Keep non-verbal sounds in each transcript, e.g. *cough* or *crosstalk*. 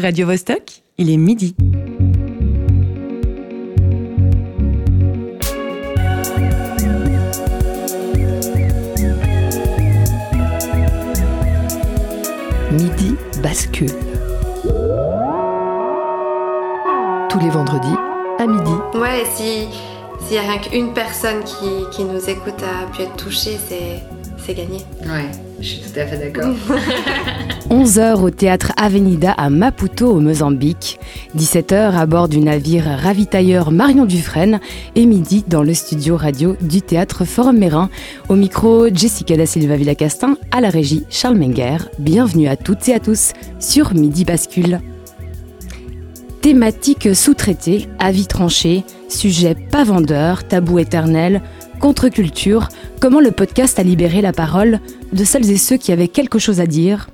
Radio Vostok, il est midi. Midi bascule. Tous les vendredis à midi. Ouais, si s'il y a rien qu'une personne qui, qui nous écoute a pu être touchée, c'est c'est gagné. Ouais, je suis tout à fait d'accord. *laughs* 11h au théâtre Avenida à Maputo au Mozambique, 17h à bord du navire ravitailleur Marion Dufresne et midi dans le studio radio du théâtre Forum Mérin. Au micro, Jessica da Silva Villacastin, à la régie Charles Menger. Bienvenue à toutes et à tous sur Midi Bascule. Thématique sous-traitée, avis tranché, sujet pas vendeur, tabou éternel, contre-culture, comment le podcast a libéré la parole de celles et ceux qui avaient quelque chose à dire,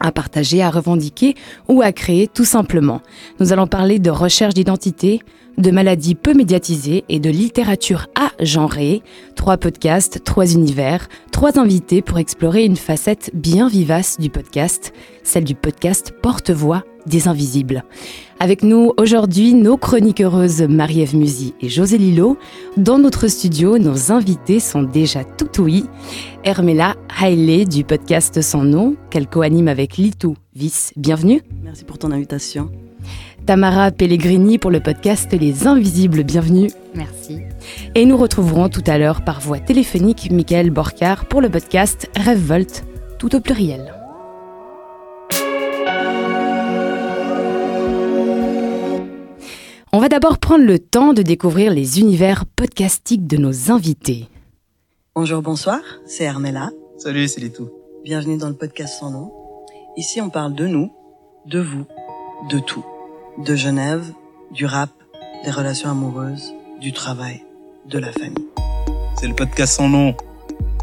à partager, à revendiquer ou à créer tout simplement. Nous allons parler de recherche d'identité, de maladies peu médiatisées et de littérature à genrer. Trois podcasts, trois univers, trois invités pour explorer une facette bien vivace du podcast, celle du podcast porte-voix des invisibles. Avec nous aujourd'hui nos chroniqueuses Marie-Ève Musy et José Lillo. Dans notre studio, nos invités sont déjà tout oui. Hermela Haile du podcast Sans nom, qu'elle co-anime avec Litou Vice. Bienvenue. Merci pour ton invitation. Tamara Pellegrini pour le podcast Les Invisibles. Bienvenue. Merci. Et nous retrouverons tout à l'heure par voie téléphonique Michael Borcar pour le podcast Rêve Volt, tout au pluriel. On va d'abord prendre le temps de découvrir les univers podcastiques de nos invités. Bonjour, bonsoir, c'est Hermela. Salut, c'est Litou. Bienvenue dans le podcast Sans nom. Ici, on parle de nous, de vous, de tout. De Genève, du rap, des relations amoureuses, du travail, de la famille. C'est le podcast sans nom.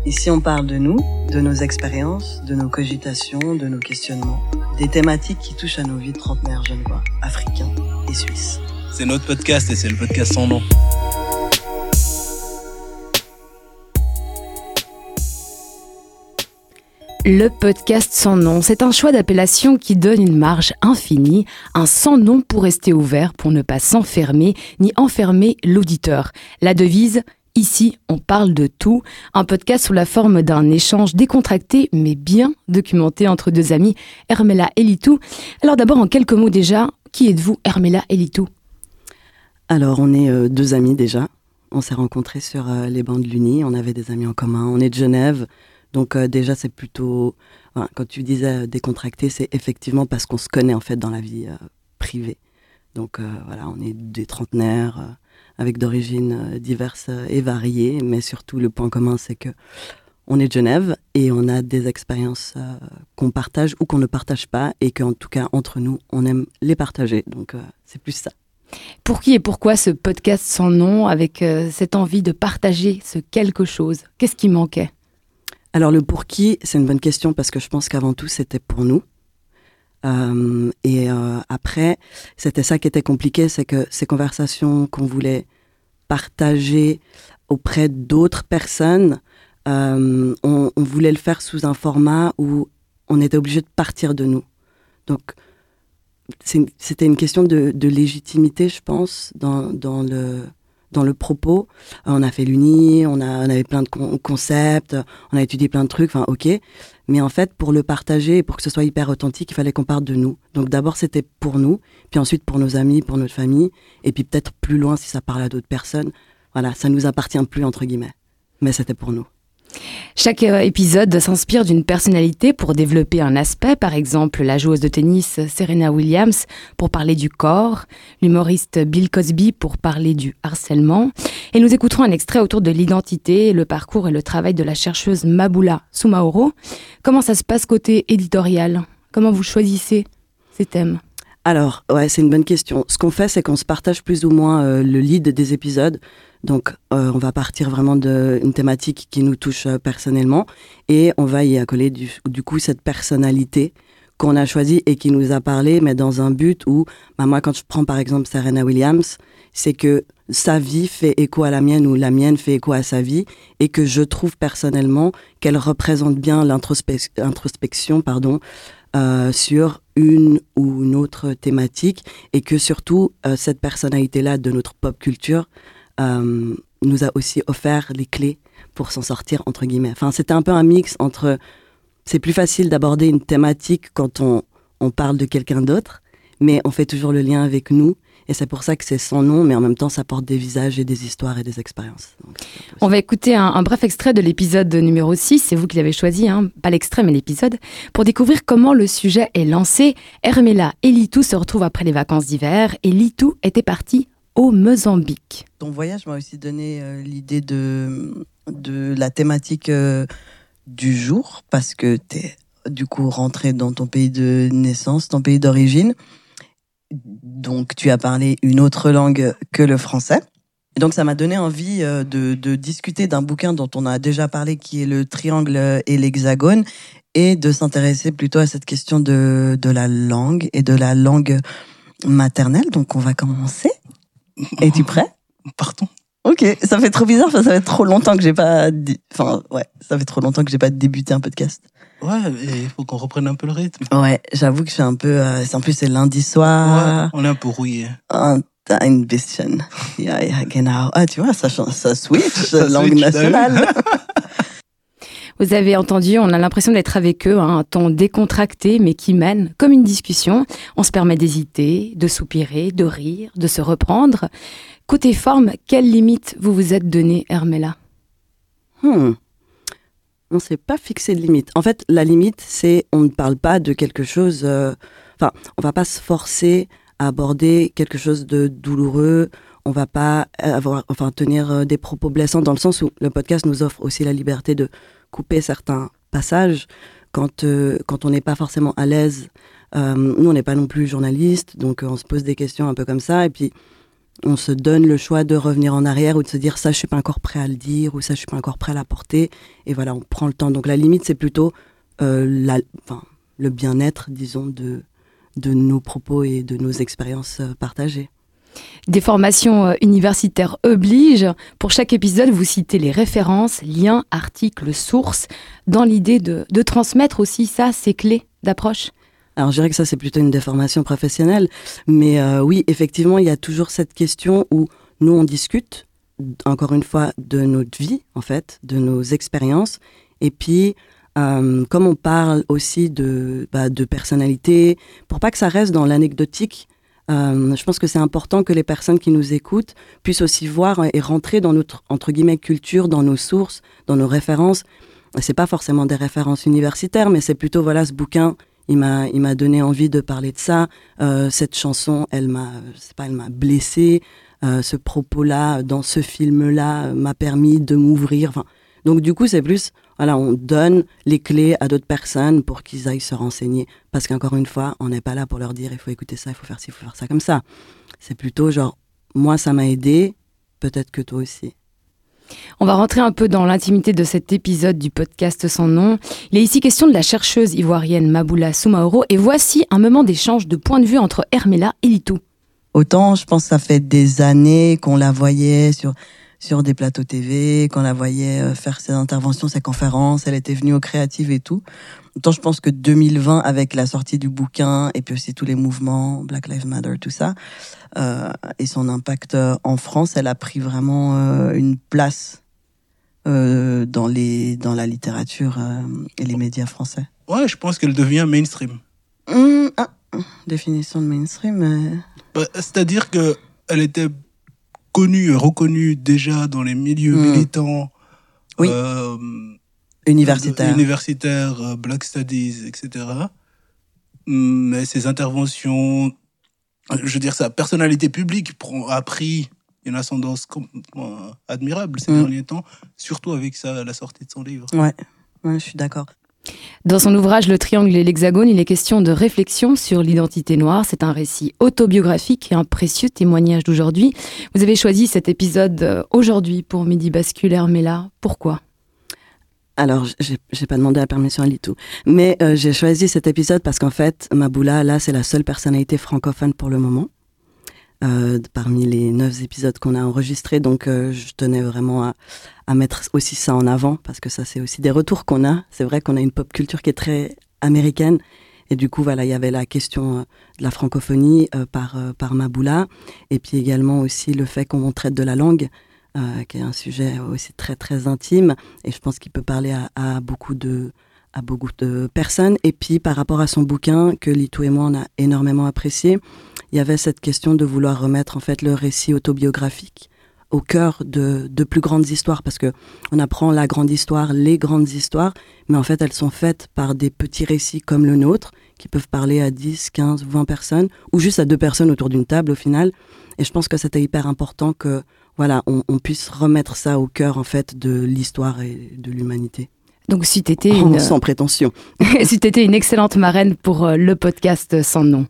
Ici, on parle de nous, de nos expériences, de nos cogitations, de nos questionnements, des thématiques qui touchent à nos vies de trentenaires genevois, africains et suisses. C'est notre podcast et c'est le podcast sans nom. Le podcast sans nom, c'est un choix d'appellation qui donne une marge infinie, un sans nom pour rester ouvert, pour ne pas s'enfermer, ni enfermer l'auditeur. La devise Ici, on parle de tout, un podcast sous la forme d'un échange décontracté mais bien documenté entre deux amis, Hermela et Litou. Alors d'abord, en quelques mots déjà, qui êtes-vous, Hermela et Litou Alors, on est euh, deux amis déjà. On s'est rencontrés sur euh, les bancs de l'Uni, on avait des amis en commun. On est de Genève, donc euh, déjà c'est plutôt... quand tu disais décontracté, c'est effectivement parce qu'on se connaît en fait dans la vie privée. Donc voilà, on est des trentenaires avec d'origines diverses et variées, mais surtout le point commun c'est que on est de Genève et on a des expériences qu'on partage ou qu'on ne partage pas et qu'en tout cas entre nous on aime les partager. Donc c'est plus ça. Pour qui et pourquoi ce podcast sans nom, avec euh, cette envie de partager ce quelque chose? Qu'est-ce qui manquait? Alors le pour qui, c'est une bonne question parce que je pense qu'avant tout c'était pour nous. Euh, et euh, après, c'était ça qui était compliqué, c'est que ces conversations qu'on voulait partager auprès d'autres personnes, on, on voulait le faire sous un format où on était obligé de partir de nous. Donc c'était une question de, légitimité, je pense, dans, dans le dans le propos. On a fait l'uni, on, avait plein de con- concepts, on a étudié plein de trucs, enfin ok. Mais en fait, pour le partager et pour que ce soit hyper authentique, il fallait qu'on parte de nous. Donc d'abord, c'était pour nous, puis ensuite pour nos amis, pour notre famille, et puis peut-être plus loin si ça parle à d'autres personnes. Voilà, ça nous appartient plus, entre guillemets. Mais c'était pour nous. Chaque euh, épisode s'inspire d'une personnalité pour développer un aspect, par exemple la joueuse de tennis Serena Williams pour parler du corps, l'humoriste Bill Cosby pour parler du harcèlement. Et nous écouterons un extrait autour de l'identité, le parcours et le travail de la chercheuse Mabula Soumaoro. Comment ça se passe côté éditorial? Comment vous choisissez ces thèmes? Alors, ouais, c'est une bonne question. Ce qu'on fait, c'est qu'on se partage plus ou moins euh, le lead des épisodes. Donc, euh, on va partir vraiment d'une thématique qui nous touche euh, personnellement et on va y accoler du, du coup cette personnalité qu'on a choisie et qui nous a parlé, mais dans un but où, bah, moi, quand je prends par exemple Serena Williams, c'est que sa vie fait écho à la mienne ou la mienne fait écho à sa vie et que je trouve personnellement qu'elle représente bien l'introspec- l'introspection, pardon, euh, sur une ou une autre thématique et que surtout euh, cette personnalité-là de notre pop culture euh, nous a aussi offert les clés pour s'en sortir entre guillemets. Enfin, c'était un peu un mix entre c'est plus facile d'aborder une thématique quand on, on parle de quelqu'un d'autre, mais on fait toujours le lien avec nous et c'est pour ça que c'est sans nom, mais en même temps, ça porte des visages et des histoires et des expériences. Donc, On va écouter un, un bref extrait de l'épisode numéro 6, c'est vous qui l'avez choisi, hein, pas l'extrait mais l'épisode, pour découvrir comment le sujet est lancé. Hermela et Litou se retrouvent après les vacances d'hiver et Litou était parti au Mozambique. Ton voyage m'a aussi donné euh, l'idée de, de la thématique euh, du jour, parce que tu es du coup rentré dans ton pays de naissance, ton pays d'origine. Donc tu as parlé une autre langue que le français. Et donc ça m'a donné envie euh, de, de discuter d'un bouquin dont on a déjà parlé, qui est le triangle et l'hexagone, et de s'intéresser plutôt à cette question de, de la langue et de la langue maternelle. Donc on va commencer. Es-tu *laughs* prêt? Partons. Ok, ça fait trop bizarre, ça fait trop longtemps que j'ai pas, enfin ouais, ça fait trop longtemps que j'ai pas débuté un podcast. Ouais, il faut qu'on reprenne un peu le rythme. Ouais, j'avoue que je suis un peu, euh, c'est en plus c'est lundi Ouais, soir, on est un peu rouillé. un, ein bisschen. Ja, ja, genau. Ah, tu vois, ça, change- ça switch, *laughs* Ça langue switch, nationale. *laughs* Vous avez entendu, on a l'impression d'être avec eux, hein, un ton décontracté mais qui mène comme une discussion. On se permet d'hésiter, de soupirer, de rire, de se reprendre. Côté forme, quelle limite vous vous êtes donné, Hermela Hmm. On s'est pas fixé de limite. En fait, la limite, c'est on ne parle pas de quelque chose. euh, Enfin, on va pas se forcer à aborder quelque chose de douloureux. On va pas avoir, enfin, tenir euh, des propos blessants dans le sens où le podcast nous offre aussi la liberté de couper certains passages quand euh, quand on n'est pas forcément à l'aise. Nous, on n'est pas non plus journaliste, donc on se pose des questions un peu comme ça, et puis on se donne le choix de revenir en arrière ou de se dire ça je suis pas encore prêt à le dire ou ça je suis pas encore prêt à l'apporter et voilà on prend le temps donc la limite c'est plutôt euh, le bien-être disons de de nos propos et de nos expériences euh, partagées Des formations euh, universitaires obligent. Pour chaque épisode, vous citez les références, liens, articles, sources, dans l'idée de, de transmettre aussi ça, ces clés d'approche. Alors je dirais que ça c'est plutôt une déformation professionnelle mais euh, oui effectivement il y a toujours cette question où nous on discute encore une fois de notre vie en fait de nos expériences et puis euh, comme on parle aussi de, bah, de personnalité, pour pas que ça reste dans l'anecdotique, euh, je pense que c'est important que les personnes qui nous écoutent puissent aussi voir et rentrer dans notre entre guillemets culture, dans nos sources, dans nos références. C'est pas forcément des références universitaires, mais c'est plutôt voilà ce bouquin. Il m'a il m'a donné envie de parler de ça. Euh, cette chanson, elle m'a pas elle m'a blessé. Euh, ce propos-là dans ce film-là m'a permis de m'ouvrir. Enfin, donc du coup c'est plus voilà, on donne les clés à d'autres personnes pour qu'ils aillent se renseigner. Parce qu'encore une fois, on n'est pas là pour leur dire il faut écouter ça, il faut faire ci, il faut faire ça comme ça. C'est plutôt genre, moi ça m'a aidé, peut-être que toi aussi. On va rentrer un peu dans l'intimité de cet épisode du podcast sans nom. Il est ici question de la chercheuse ivoirienne Maboula Soumaoro et voici un moment d'échange de points de vue entre Hermela et Litou. Autant, je pense que ça fait des années qu'on la voyait sur sur des plateaux TV, qu'on la voyait euh, faire ses interventions, ses conférences, elle était venue aux créatives et tout. Autant je pense que 2020, avec la sortie du bouquin et puis aussi tous les mouvements, Black Lives Matter, tout ça, euh, et son impact euh, en France, elle a pris vraiment euh, une place euh, dans les dans la littérature et les médias français. Ouais, je pense qu'elle devient mainstream. Hum, ah, définition de mainstream. Bah, C'est-à-dire que elle était connue, et reconnue déjà dans les milieux Hmm. militants. Oui. euh, universitaire. universitaires, euh, Black Studies, etc. Mais ses interventions, je veux dire, sa personnalité publique a pris une ascendance euh, admirable ces Mm. derniers temps, surtout avec sa, la sortie de son livre. Ouais, ouais, je suis d'accord. Dans son ouvrage Le Triangle et l'Hexagone, il est question de réflexion sur l'identité noire. C'est un récit autobiographique et un précieux témoignage d'aujourd'hui. Vous avez choisi cet épisode euh, aujourd'hui pour Midi Bascule Hermela. Pourquoi? Alors, j'ai pas demandé la permission à Litou, mais euh, j'ai choisi cet épisode parce qu'en fait, Maboula, là, c'est la seule personnalité francophone pour le moment, euh, parmi les neuf épisodes qu'on a enregistrés. Donc, euh, je tenais vraiment à, mettre aussi ça en avant parce que ça, c'est aussi des retours qu'on a. C'est vrai qu'on a une pop culture qui est très américaine, Et du coup, voilà, il y avait la question euh, de la francophonie par, par Maboula, et puis également aussi le fait qu'on traite de la langue, qui est un sujet aussi très, très intime, et je pense qu'il peut parler à, beaucoup de à beaucoup de personnes. Et puis, par rapport à son bouquin, que Litou et moi, on a énormément apprécié, il y avait cette question de vouloir remettre, en fait, le récit autobiographique au cœur de, de, plus grandes histoires parce que on apprend la grande histoire, les grandes histoires, mais en fait elles sont faites par des petits récits comme le nôtre qui peuvent parler à 10, 15, 20 personnes ou juste à deux personnes autour d'une table au final. Et je pense que c'était hyper important que voilà, on, on, puisse remettre ça au cœur en fait de l'histoire et de l'humanité. Donc si t'étais oh, une... sans prétention. *laughs* si t'étais une excellente marraine pour euh, le podcast sans nom.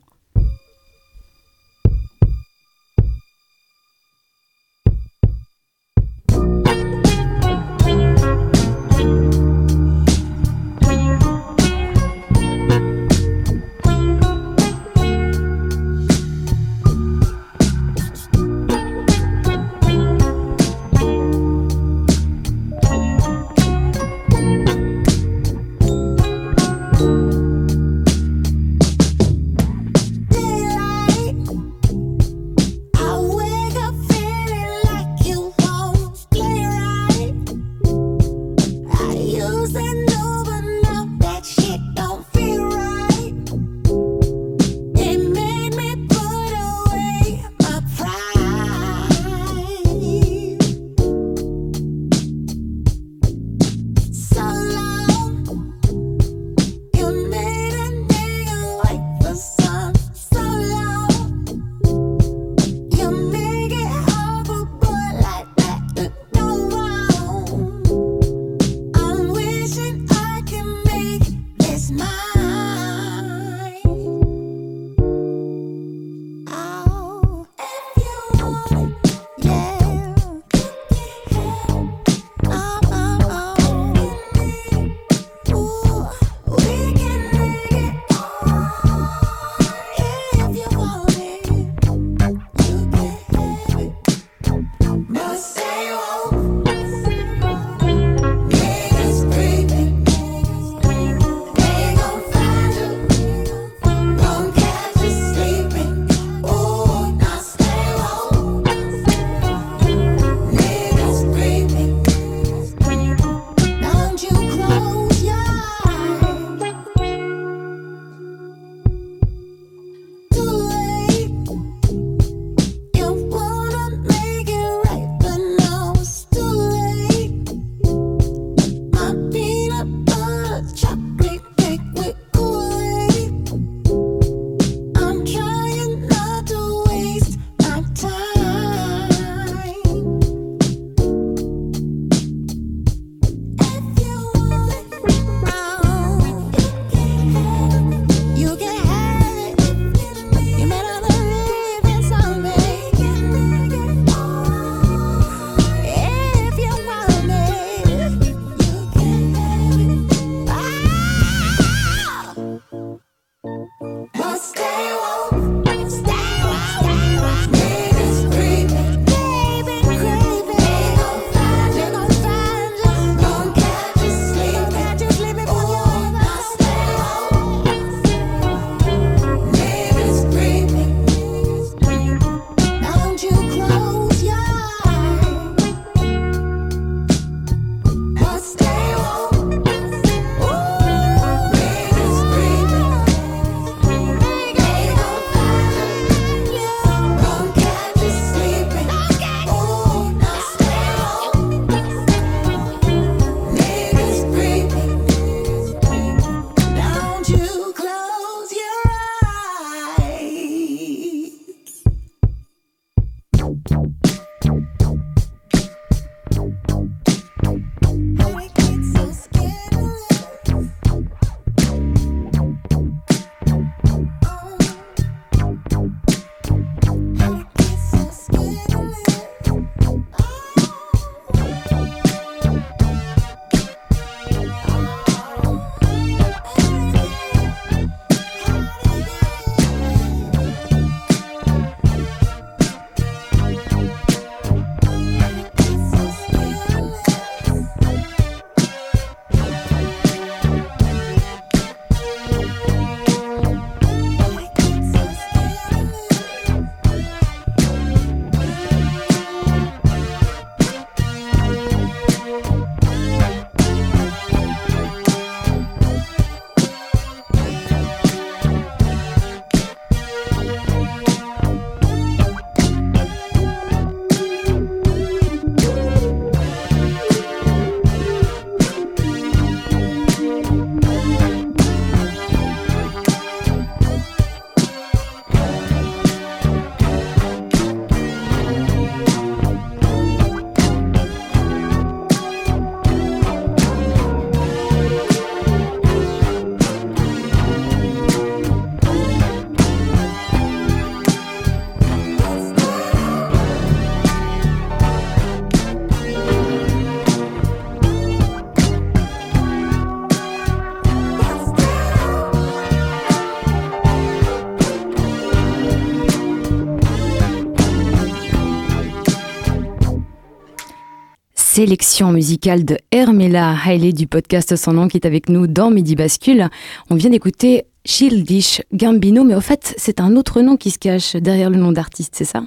Sélection musicale de Hermela Hailey du podcast Son nom qui est avec nous dans Midi Bascule. On vient d'écouter Childish Gambino, mais au fait, c'est un autre nom qui se cache derrière le nom d'artiste, c'est ça?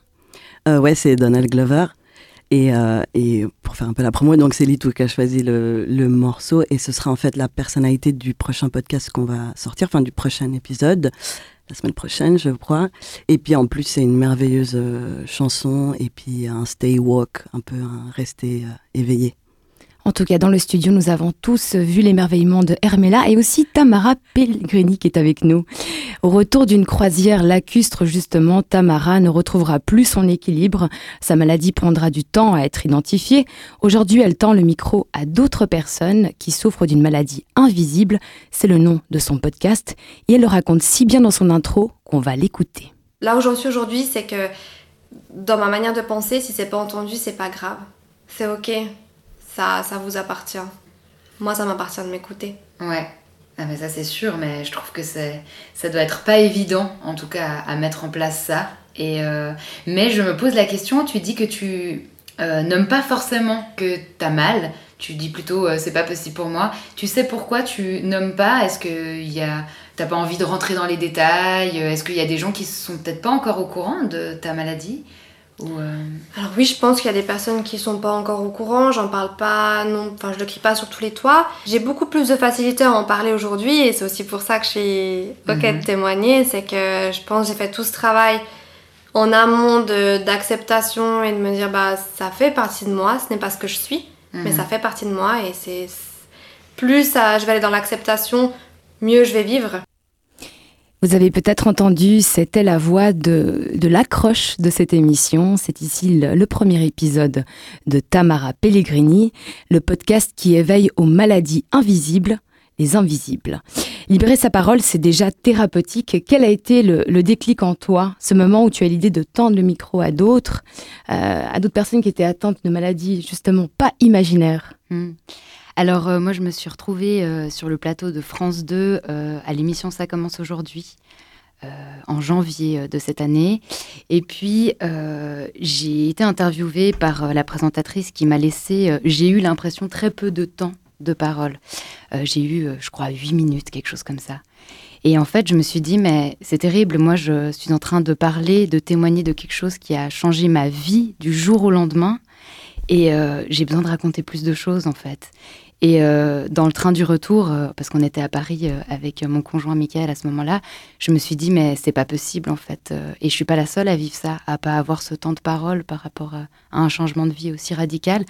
Euh, Ouais, c'est Donald Glover. Et, euh, et, pour faire un peu la promo, donc c'est Litou qui a choisi le, morceau et ce sera en fait la personnalité du prochain podcast qu'on va sortir, enfin du prochain épisode la semaine prochaine, je crois. Et puis en plus, c'est une merveilleuse euh, chanson et puis un stay walk, un peu un rester euh, éveillé. En tout cas, dans le studio, nous avons tous vu l'émerveillement de Hermela et aussi Tamara Pellegrini qui est avec nous. Au retour d'une croisière lacustre, justement, Tamara ne retrouvera plus son équilibre. Sa maladie prendra du temps à être identifiée. Aujourd'hui, elle tend le micro à d'autres personnes qui souffrent d'une maladie invisible. C'est le nom de son podcast et elle le raconte si bien dans son intro qu'on va l'écouter. Là où j'en suis aujourd'hui, c'est que dans ma manière de penser, si c'est pas entendu, c'est pas grave. C'est ok ça, vous appartient. Moi, ça m'appartient de m'écouter. Ouais. Ah mais ça c'est sûr, mais je trouve que c'est ça doit être pas évident en tout cas à mettre en place ça. Et euh, mais je me pose la question, tu dis que tu euh, nommes pas forcément que t'as mal, tu dis plutôt euh, c'est pas possible pour moi. Tu sais pourquoi tu nommes pas? Est-ce que y a t'as pas envie de rentrer dans les détails? Est-ce qu'il y a des gens qui sont peut-être pas encore au courant de ta maladie? Euh, Alors oui, je pense qu'il y a des personnes qui sont pas encore au courant, j'en parle pas, non, enfin je le crie pas sur tous les toits. J'ai beaucoup plus de facilité à en parler aujourd'hui et c'est aussi pour ça que je suis ok de mhm. témoigner, c'est que je pense que j'ai fait tout ce travail en amont d'acceptation et de me dire bah ça fait partie de moi, ce n'est pas ce que je suis, mais ça mhm. fait partie de moi et c'est plus je vais aller dans l'acceptation, mieux je vais vivre. Vous avez peut-être entendu, c'était la voix de, de l'accroche de cette émission. C'est ici le, premier épisode de Tamara Pellegrini, le podcast qui éveille aux maladies invisibles, les invisibles. Libérer sa parole, c'est déjà thérapeutique. Quel a été le, déclic en toi, ce moment où tu as l'idée de tendre le micro à d'autres, euh, à d'autres personnes qui étaient atteintes de maladies justement pas imaginaires? Hmm. Alors euh, moi je me suis retrouvée euh, sur le plateau de France 2 euh, à l'émission Ça commence aujourd'hui. en janvier de cette année. Et puis, j'ai été interviewée par la présentatrice qui m'a laissé, j'ai eu l'impression, très peu de temps de parole. j'ai eu, je crois, huit minutes, quelque chose comme ça. Et en fait, je me suis dit, mais c'est terrible, moi, je suis en train de parler, de témoigner de quelque chose qui a changé ma vie du jour au lendemain. Et j'ai besoin de raconter plus de choses, en fait. Et euh, dans le train du retour, euh, parce qu'on était à Paris euh, avec mon conjoint Michael à ce moment-là, je me suis dit mais c'est pas possible en fait. et je suis pas la seule à vivre ça, à pas avoir ce temps de parole par rapport à, un changement de vie aussi radical.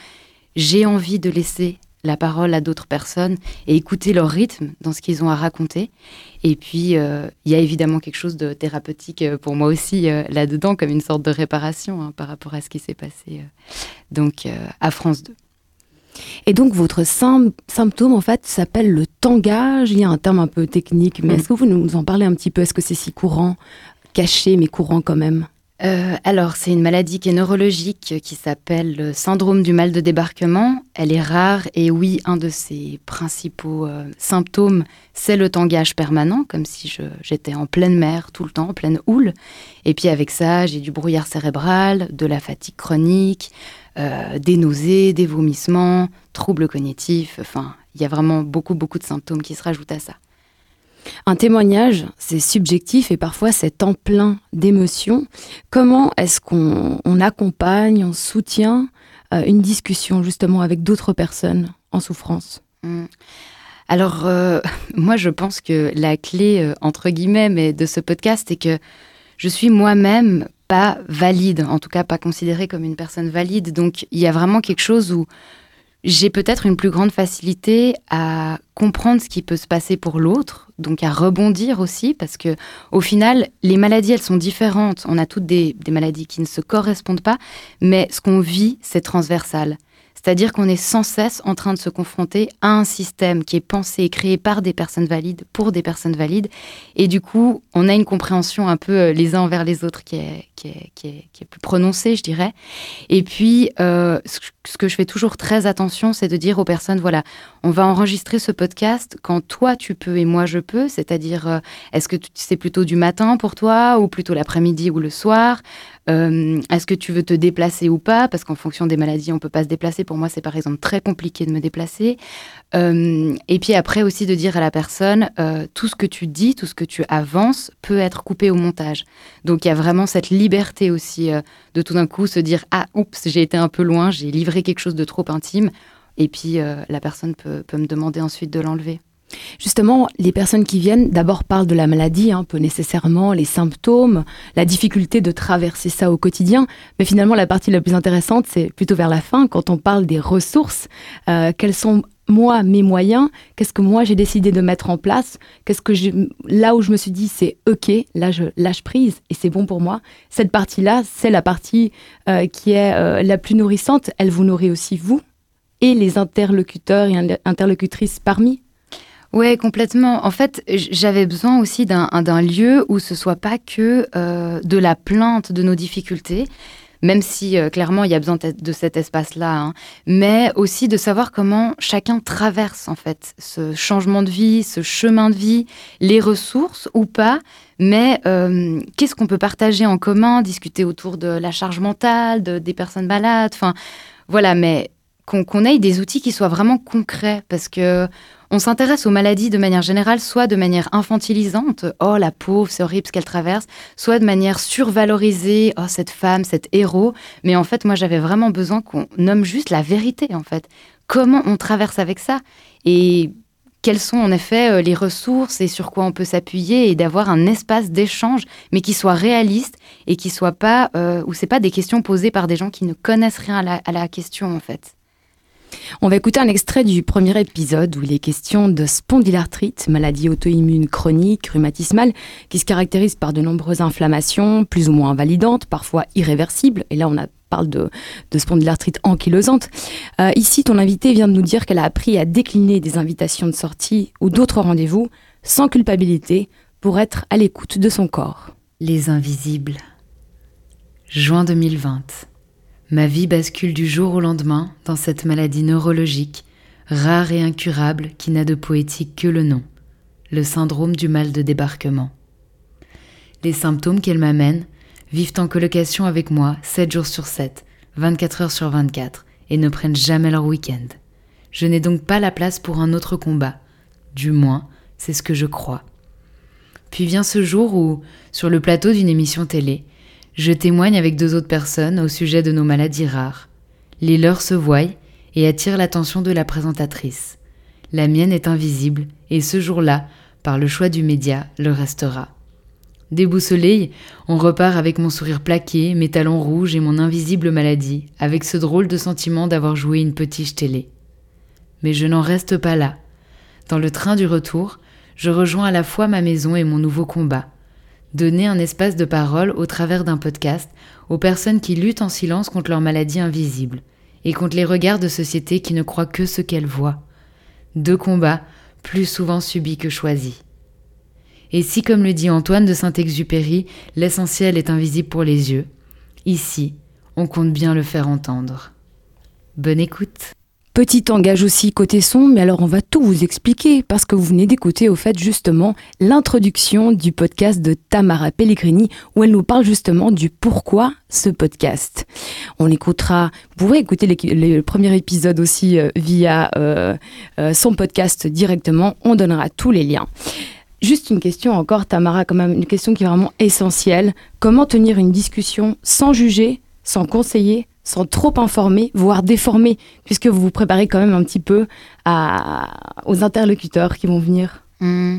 J'ai envie de laisser la parole à d'autres personnes et écouter leur rythme dans ce qu'ils ont à raconter. Et puis, il y a évidemment quelque chose de thérapeutique pour moi aussi là-dedans, comme une sorte de réparation hein, par rapport à ce qui s'est passé donc à France 2. Et donc votre symptôme en fait s'appelle le tangage. Il y a un terme un peu technique, mais mm. est-ce que vous nous en parlez un petit peu? Est-ce que c'est si courant, caché mais courant quand même? Euh, alors, c'est une maladie qui est neurologique qui s'appelle le syndrome du mal de débarquement. Elle est rare et oui, un de ses principaux euh, symptômes, c'est le tangage permanent, comme si j'étais en pleine mer tout le temps, en pleine houle. Et puis avec ça, j'ai du brouillard cérébral, de la fatigue chronique, euh, des nausées, des vomissements, troubles cognitifs. Enfin, il y a vraiment beaucoup, beaucoup de symptômes qui se rajoutent à ça. Un témoignage, c'est subjectif et parfois c'est en plein d'émotions. Comment est-ce qu'on accompagne, on soutient euh, une discussion justement avec d'autres personnes en souffrance? Mmh. Alors, euh, *laughs* moi, je pense que la clé, entre guillemets, de ce podcast, est que je suis moi-même pas valide, en tout cas pas considérée comme une personne valide. Donc il y a vraiment quelque chose où j'ai peut-être une plus grande facilité à comprendre ce qui peut se passer pour l'autre, donc à rebondir aussi, parce que au final, les maladies, elles sont différentes. On a toutes des, des maladies qui ne se correspondent pas, mais ce qu'on vit, c'est transversal. C'est-à-dire qu'on est sans cesse en train de se confronter à un système qui est pensé et créé par des personnes valides, pour des personnes valides. Et du coup, on a une compréhension un peu euh, les uns envers les autres qui est, qui est, qui est, plus prononcée, je dirais. Et puis, euh, ce que je fais toujours très attention, c'est de dire aux personnes, voilà, on va enregistrer ce podcast quand toi tu peux et moi je peux, c'est-à-dire, euh, est-ce que c'est plutôt du matin pour toi ou plutôt l'après-midi ou le soir? Euh, Est-ce que tu veux te déplacer ou pas? Parce qu'en fonction des maladies, on peut pas se déplacer. Pour moi, c'est par exemple très compliqué de me déplacer. Euh, et puis après aussi de dire à la personne, euh, tout ce que tu dis, tout ce que tu avances peut être coupé au montage. Donc il y a vraiment cette liberté aussi de tout d'un coup se dire, ah, oups, j'ai été un peu loin, j'ai livré quelque chose de trop intime. Et puis la personne peut, peut me demander ensuite de l'enlever. Justement, les personnes qui viennent d'abord parlent de la maladie, un hein, peu nécessairement, les symptômes, la difficulté de traverser ça au quotidien. Mais finalement, la partie la plus intéressante, c'est plutôt vers la fin, quand on parle des ressources. Euh, quels sont moi mes moyens? Qu'est-ce que moi j'ai décidé de mettre en place? Qu'est-ce que là où je me suis dit c'est ok, là je lâche prise et c'est bon pour moi. Cette partie-là, c'est la partie euh, qui est euh, la plus nourrissante. Elle vous nourrit aussi vous et les interlocuteurs et interlocutrices parmi Ouais, complètement. En fait, j'avais besoin aussi d'un lieu où ce soit pas que euh, de la plainte de nos difficultés, même si euh, clairement il y a besoin de cet espace-là, hein, mais aussi de savoir comment chacun traverse en fait ce changement de vie, ce chemin de vie, les ressources ou pas, mais euh, qu'est-ce qu'on peut partager en commun, discuter autour de la charge mentale, de, des personnes malades, enfin voilà, mais qu'on ait des outils qui soient vraiment concrets, parce que on s'intéresse aux maladies de manière générale, soit de manière infantilisante, oh la pauvre, c'est horrible ce qu'elle traverse, soit de manière survalorisée, oh cette femme, cet héros. Mais en fait, moi j'avais vraiment besoin qu'on nomme juste la vérité en fait. Comment on traverse avec ça? Et quelles sont en effet euh, les ressources et sur quoi on peut s'appuyer et d'avoir un espace d'échange, mais qui soit réaliste et qui soit pas euh, où c'est pas des questions posées par des gens qui ne connaissent rien à la question en fait? On va écouter un extrait du premier épisode où il est question de spondylarthrite, maladie auto-immune chronique, rhumatismale, qui se caractérise par de nombreuses inflammations, plus ou moins invalidantes, parfois irréversibles. Et là, on parle de, spondylarthrite ankylosante. Euh, ici, ton invité vient de nous dire qu'elle a appris à décliner des invitations de sortie ou d'autres rendez-vous sans culpabilité pour être à l'écoute de son corps. Les invisibles. Juin 2020. Ma vie bascule du jour au lendemain dans cette maladie neurologique, rare et incurable qui n'a de poétique que le nom, le syndrome du mal de débarquement. Les symptômes qu'elle m'amène vivent en colocation avec moi 7 jours sur 7, 24 heures sur 24, et ne prennent jamais leur week-end. Je n'ai donc pas la place pour un autre combat, du moins c'est ce que je crois. Puis vient ce jour où, sur le plateau d'une émission télé, je témoigne avec deux autres personnes au sujet de nos maladies rares. Les leurs se voient et attirent l'attention de la présentatrice. La mienne est invisible et ce jour-là, par le choix du média, le restera. Déboussolé, on repart avec mon sourire plaqué, mes talons rouges et mon invisible maladie, avec ce drôle de sentiment d'avoir joué une petite télé. Mais je n'en reste pas là. Dans le train du retour, je rejoins à la fois ma maison et mon nouveau combat, donner un espace de parole au travers d'un podcast aux personnes qui luttent en silence contre leur maladie invisible et contre les regards de société qui ne croient que ce qu'elles voient. Deux combats plus souvent subis que choisis. Et si, comme le dit Antoine de Saint-Exupéry, l'essentiel est invisible pour les yeux, ici, on compte bien le faire entendre. Bonne écoute. Petit engage aussi côté son, mais alors on va tout vous expliquer parce que vous venez d'écouter au fait justement l'introduction du podcast de Tamara Pellegrini où elle nous parle justement du pourquoi ce podcast. On écoutera, vous pourrez écouter le premier épisode aussi euh, via euh, euh, son podcast directement, on donnera tous les liens. Juste une question encore, Tamara, quand même une question qui est vraiment essentielle. Comment tenir une discussion sans juger, sans conseiller, sans trop informer, voire déformer, puisque vous vous préparez quand même un petit peu aux interlocuteurs qui vont venir hmm.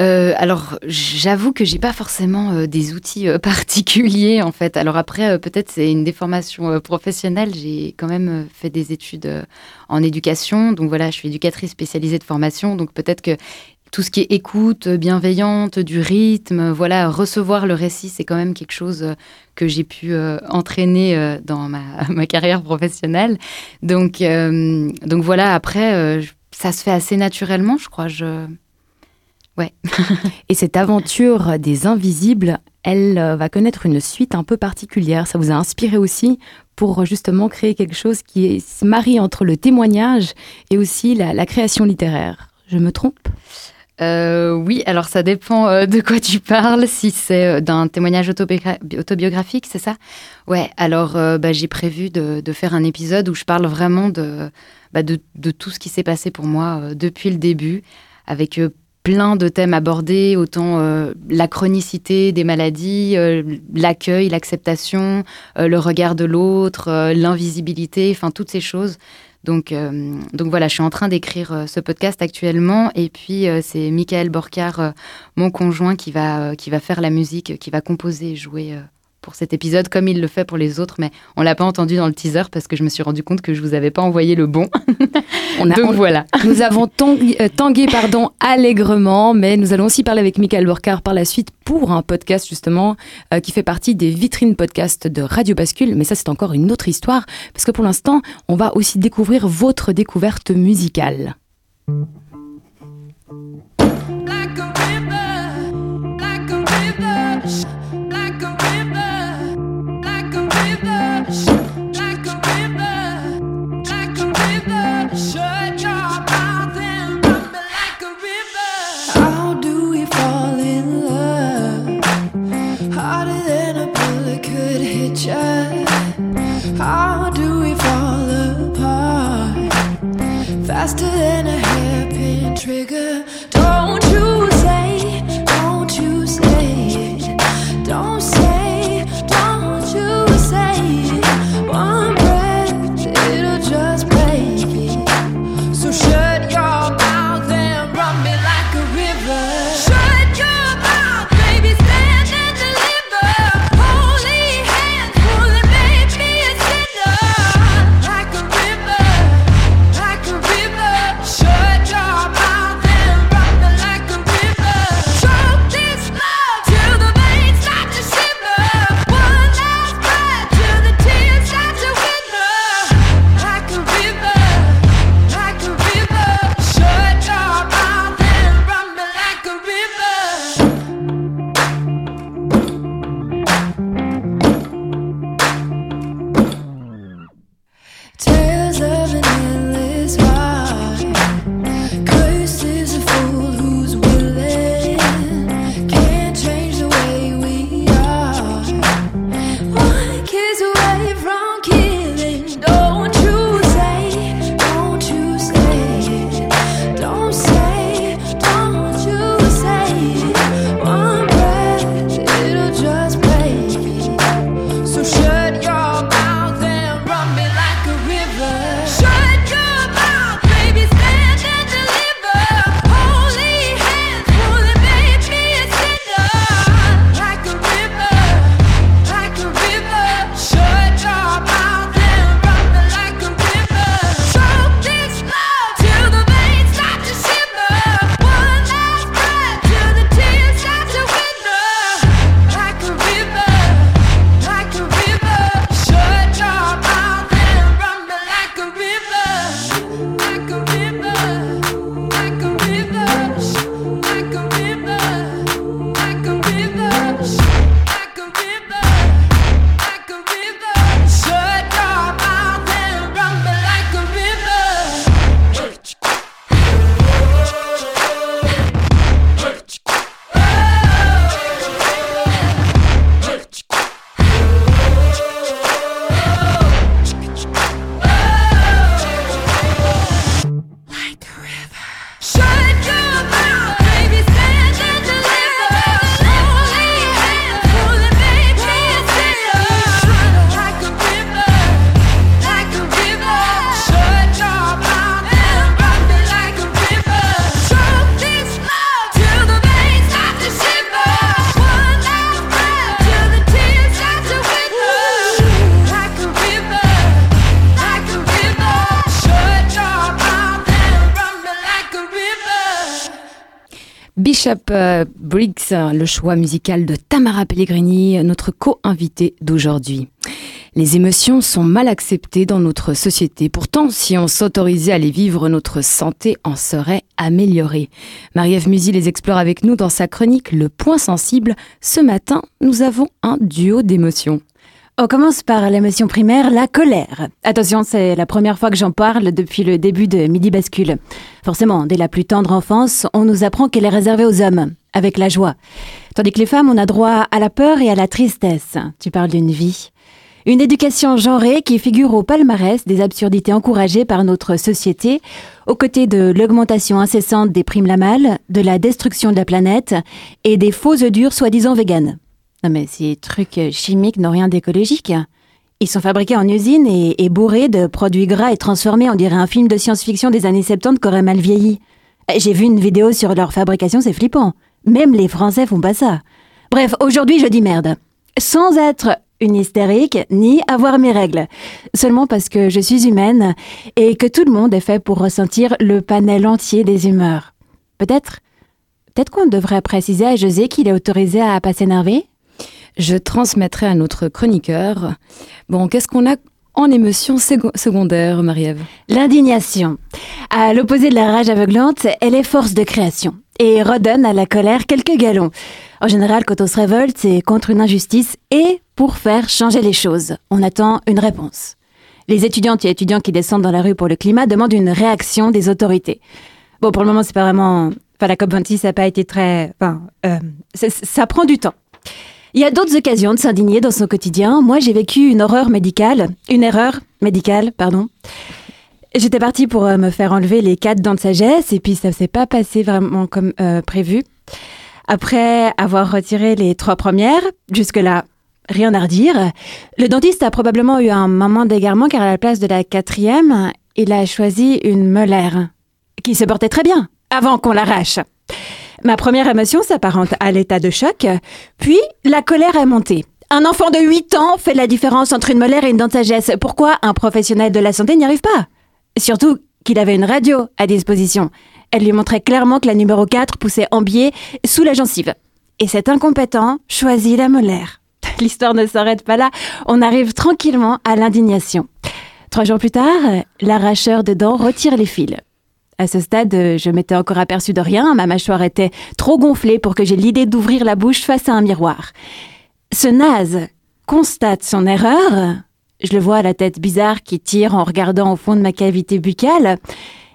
euh, alors, j'avoue que j'ai pas forcément euh, des outils euh, *laughs* particuliers en fait. Alors après, peut-être c'est une déformation professionnelle. J'ai quand même fait des études en éducation, donc voilà, je suis éducatrice spécialisée de formation, donc peut-être que tout ce qui est écoute bienveillante, du rythme, voilà, recevoir le récit, c'est quand même quelque chose euh, que j'ai pu euh, entraîner euh, dans ma, *laughs* carrière professionnelle. Donc, donc voilà, après, ça se fait assez naturellement, je crois. Je... Ouais. *laughs* Et cette aventure des invisibles, elle va connaître une suite un peu particulière. Ça vous a inspiré aussi pour justement créer quelque chose qui se marie entre le témoignage et aussi la création littéraire. Je me trompe? Euh, oui, alors ça dépend euh, de quoi tu parles. Si c'est euh, d'un témoignage autobiographique, c'est ça? Ouais, alors bah, j'ai prévu de, faire un épisode où je parle vraiment de, bah, de, tout ce qui s'est passé pour moi depuis le début, avec plein de thèmes abordés, autant la chronicité des maladies, l'accueil, l'acceptation, le regard de l'autre, l'invisibilité, enfin toutes ces choses. Donc, euh, donc voilà, je suis en train d'écrire euh, ce podcast actuellement. Et puis, euh, c'est Michael Borcar, mon conjoint, qui va, qui va faire la musique, qui va composer et jouer pour cet épisode, comme il le fait pour les autres, mais on l'a pas entendu dans le teaser parce que je me suis rendu compte que je vous avais pas envoyé le bon. On a, Donc voilà. Nous avons tangué, tangué, pardon, allègrement, mais nous allons aussi parler avec Michael Borcar par la suite pour un podcast justement euh, qui fait partie des vitrines podcast de Radio Bascule. Mais ça, c'est encore une autre histoire parce que pour l'instant, on va aussi découvrir votre découverte musicale. future? How do we fall apart? Faster than a hairpin trigger. Euh, Briggs, le choix musical de Tamara Pellegrini, notre co-invitée d'aujourd'hui. Les émotions sont mal acceptées dans notre société. Pourtant, si on s'autorisait à les vivre, notre santé en serait améliorée. Marie-Ève les explore avec nous dans sa chronique Le point sensible. Ce matin, nous avons un duo d'émotions. On commence par l'émotion primaire, la colère. Attention, c'est la première fois que j'en parle depuis le début de Midi Bascule. Forcément, dès la plus tendre enfance, on nous apprend qu'elle est réservée aux hommes, avec la joie. Tandis que les femmes, on a droit à la peur et à la tristesse. Tu parles d'une vie. Une éducation genrée qui figure au palmarès des absurdités encouragées par notre société, aux côtés de l'augmentation incessante des primes lamales, de la destruction de la planète et des faux œufs durs soi-disant véganes. Non mais ces trucs chimiques n'ont rien d'écologique. Ils sont fabriqués en usine et, bourrés de produits gras et transformés, on dirait un film de science-fiction des années 70 qui aurait mal vieilli. J'ai vu une vidéo sur leur fabrication, c'est flippant. Même les Français font pas ça. Bref, aujourd'hui je dis merde. Sans être une hystérique, ni avoir mes règles. Seulement parce que je suis humaine et que tout le monde est fait pour ressentir le panel entier des humeurs. Peut-être Peut-être qu'on devrait préciser à José qu'il est autorisé à pas s'énerver? Je transmettrai à notre chroniqueur. Bon, qu'est-ce qu'on a en émotion secondaire, Marie-Ève? L'indignation. À l'opposé de la rage aveuglante, elle est force de création et redonne à la colère quelques galons. En général, quand on se révolte, c'est contre une injustice et pour faire changer les choses. On attend une réponse. Les étudiantes et étudiants qui descendent dans la rue pour le climat demandent une réaction des autorités. Bon, pour le moment, c'est pas vraiment. Enfin, la COP26 n'a pas été très. Enfin, euh, ça prend du temps. Il y a d'autres occasions de s'indigner dans son quotidien. Moi, j'ai vécu une horreur médicale, une erreur médicale, pardon. J'étais partie pour euh, me faire enlever les quatre dents de sagesse et puis ça s'est pas passé vraiment comme euh, prévu. Après avoir retiré les trois premières, jusque-là, rien à redire. Le dentiste a probablement eu un moment d'égarement car à la place de la quatrième, il a choisi une molaire qui se portait très bien avant qu'on l'arrache. Ma première émotion s'apparente à l'état de choc, puis la colère est montée. Un enfant de 8 ans fait la différence entre une molaire et une dent de sagesse. Pourquoi un professionnel de la santé n'y arrive pas? Surtout qu'il avait une radio à disposition. Elle lui montrait clairement que la numéro 4 poussait en biais sous la gencive. Et cet incompétent choisit la molaire. *laughs* L'histoire ne s'arrête pas là. On arrive tranquillement à l'indignation. Trois jours plus tard, l'arracheur de dents retire les fils. À ce stade, je m'étais encore aperçu de rien. Ma mâchoire était trop gonflée pour que j'aie l'idée d'ouvrir la bouche face à un miroir. Ce naze constate son erreur. Je le vois à la tête bizarre qui tire en regardant au fond de ma cavité buccale.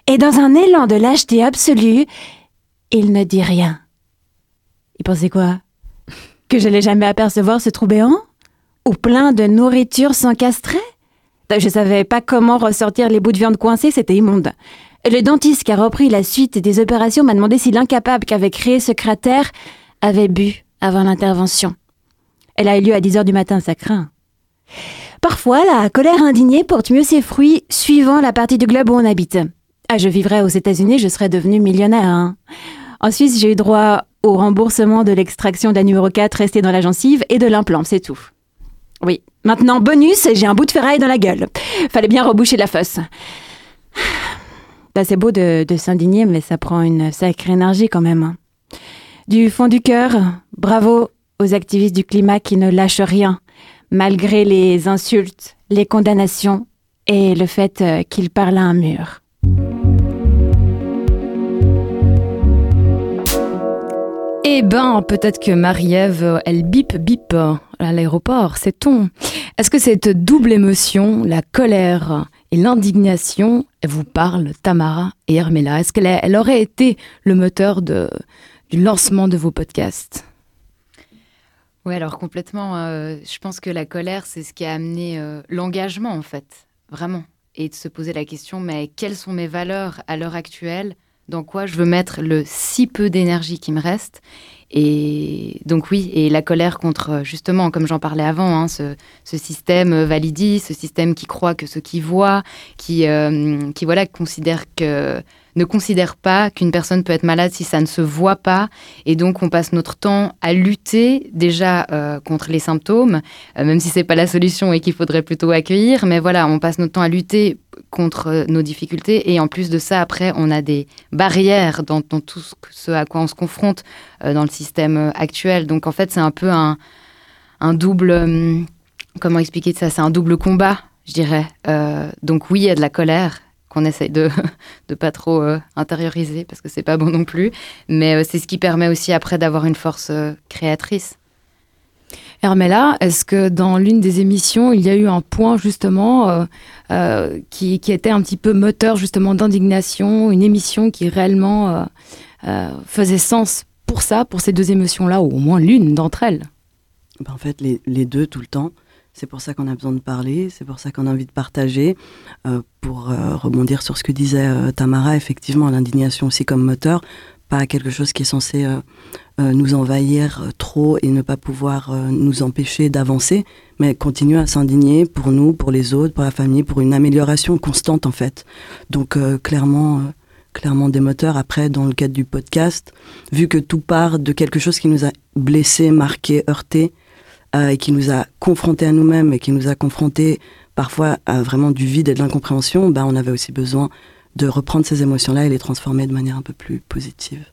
Et dans un élan de lâcheté absolue, il ne dit rien. Il pensait quoi? Que j'allais jamais apercevoir ce trou béant? Ou plein de nourriture s'encastrait Je savais pas comment ressortir les bouts de viande coincés, c'était immonde. Le dentiste qui a repris la suite des opérations m'a demandé si l'incapable qui avait créé ce cratère avait bu avant l'intervention. Elle a eu lieu à 10 heures du matin, ça craint. Parfois, la colère indignée porte mieux ses fruits suivant la partie du globe où on habite. Ah, je vivrais aux États-Unis, je serais devenu millionnaire. Hein. En Suisse, j'ai eu droit au remboursement de l'extraction de la numéro 4 restée dans la gencive et de l'implant, c'est tout. Oui. Maintenant, bonus, j'ai un bout de ferraille dans la gueule. Fallait bien reboucher la fosse. Bah, c'est beau de, de s'indigner, mais ça prend une sacrée énergie quand même. Hein. Du fond du cœur, bravo aux activistes du climat qui ne lâchent rien, malgré les insultes, les condamnations et le fait euh, qu'ils parlent à un mur. Eh ben, peut-être que Marie-Ève, elle bip bip à l'aéroport, c'est ton. Est-ce que cette double émotion, la colère l'indignation, vous parle, Tamara et Hermela Est-ce qu'elle elle aurait été le moteur du lancement de vos podcasts? Oui, alors complètement. Euh, je pense que la colère, c'est ce qui a amené euh, l'engagement, en fait, vraiment. Et de se poser la question, mais quelles sont mes valeurs à l'heure actuelle? Dans quoi je veux mettre le si peu d'énergie qui me reste. Et donc oui, et la colère contre, justement, comme j'en parlais avant, hein, ce, système validiste, ce système qui croit que ce qui voit, qui, euh, qui voilà, considère que ne considère pas qu'une personne peut être malade si ça ne se voit pas. Et donc, on passe notre temps à lutter déjà euh, contre les symptômes, euh, même si c'est pas la solution et qu'il faudrait plutôt accueillir. Mais voilà, on passe notre temps à lutter contre euh, nos difficultés. Et en plus de ça, après, on a des barrières dans, tout ce à quoi on se confronte dans le système actuel. Donc, en fait, c'est un peu un, double. Comment expliquer ça? C'est un double combat, je dirais. donc, oui, il y a de la colère qu'on essaye de *laughs* ne pas trop euh, intérioriser parce que c'est pas bon non plus. Mais euh, c'est ce qui permet aussi après d'avoir une force euh, créatrice. Hermela, est-ce que dans l'une des émissions, il y a eu un point justement euh, euh, qui, qui, était un petit peu moteur justement d'indignation, une émission qui réellement euh, faisait sens pour ça, pour ces deux émotions-là, ou au moins l'une d'entre elles? Ben, En fait, les, les, deux tout le temps. C'est pour ça qu'on a besoin de parler, c'est pour ça qu'on a envie de partager. pour rebondir sur ce que disait Tamara, effectivement, l'indignation aussi comme moteur, pas quelque chose qui est censé euh, nous envahir euh, trop et ne pas pouvoir euh, nous empêcher d'avancer, mais continuer à s'indigner pour nous, pour les autres, pour la famille, pour une amélioration constante en fait. Donc clairement, clairement des moteurs. Après, dans le cadre du podcast, vu que tout part de quelque chose qui nous a blessés, marqués, heurtés, et qui nous a confrontés à nous-mêmes et qui nous a confrontés parfois à vraiment du vide et de l'incompréhension, ben, on avait aussi besoin de reprendre ces émotions-là et les transformer de manière un peu plus positive.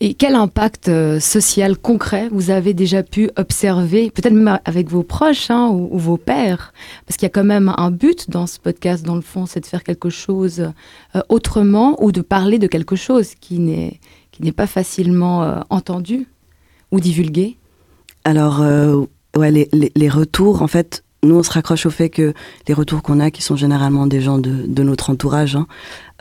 Et quel impact euh, social concret vous avez déjà pu observer, peut-être même avec vos proches hein, ou, vos pères Parce qu'il y a quand même un but dans ce podcast, dans le fond, c'est de faire quelque chose euh, autrement ou de parler de quelque chose qui n'est, qui n'est pas facilement euh, entendu ou divulgué. Alors, ouais, les, les, les, retours, en fait, nous, on se raccroche au fait que les retours qu'on a, qui sont généralement des gens de, de notre entourage, hein,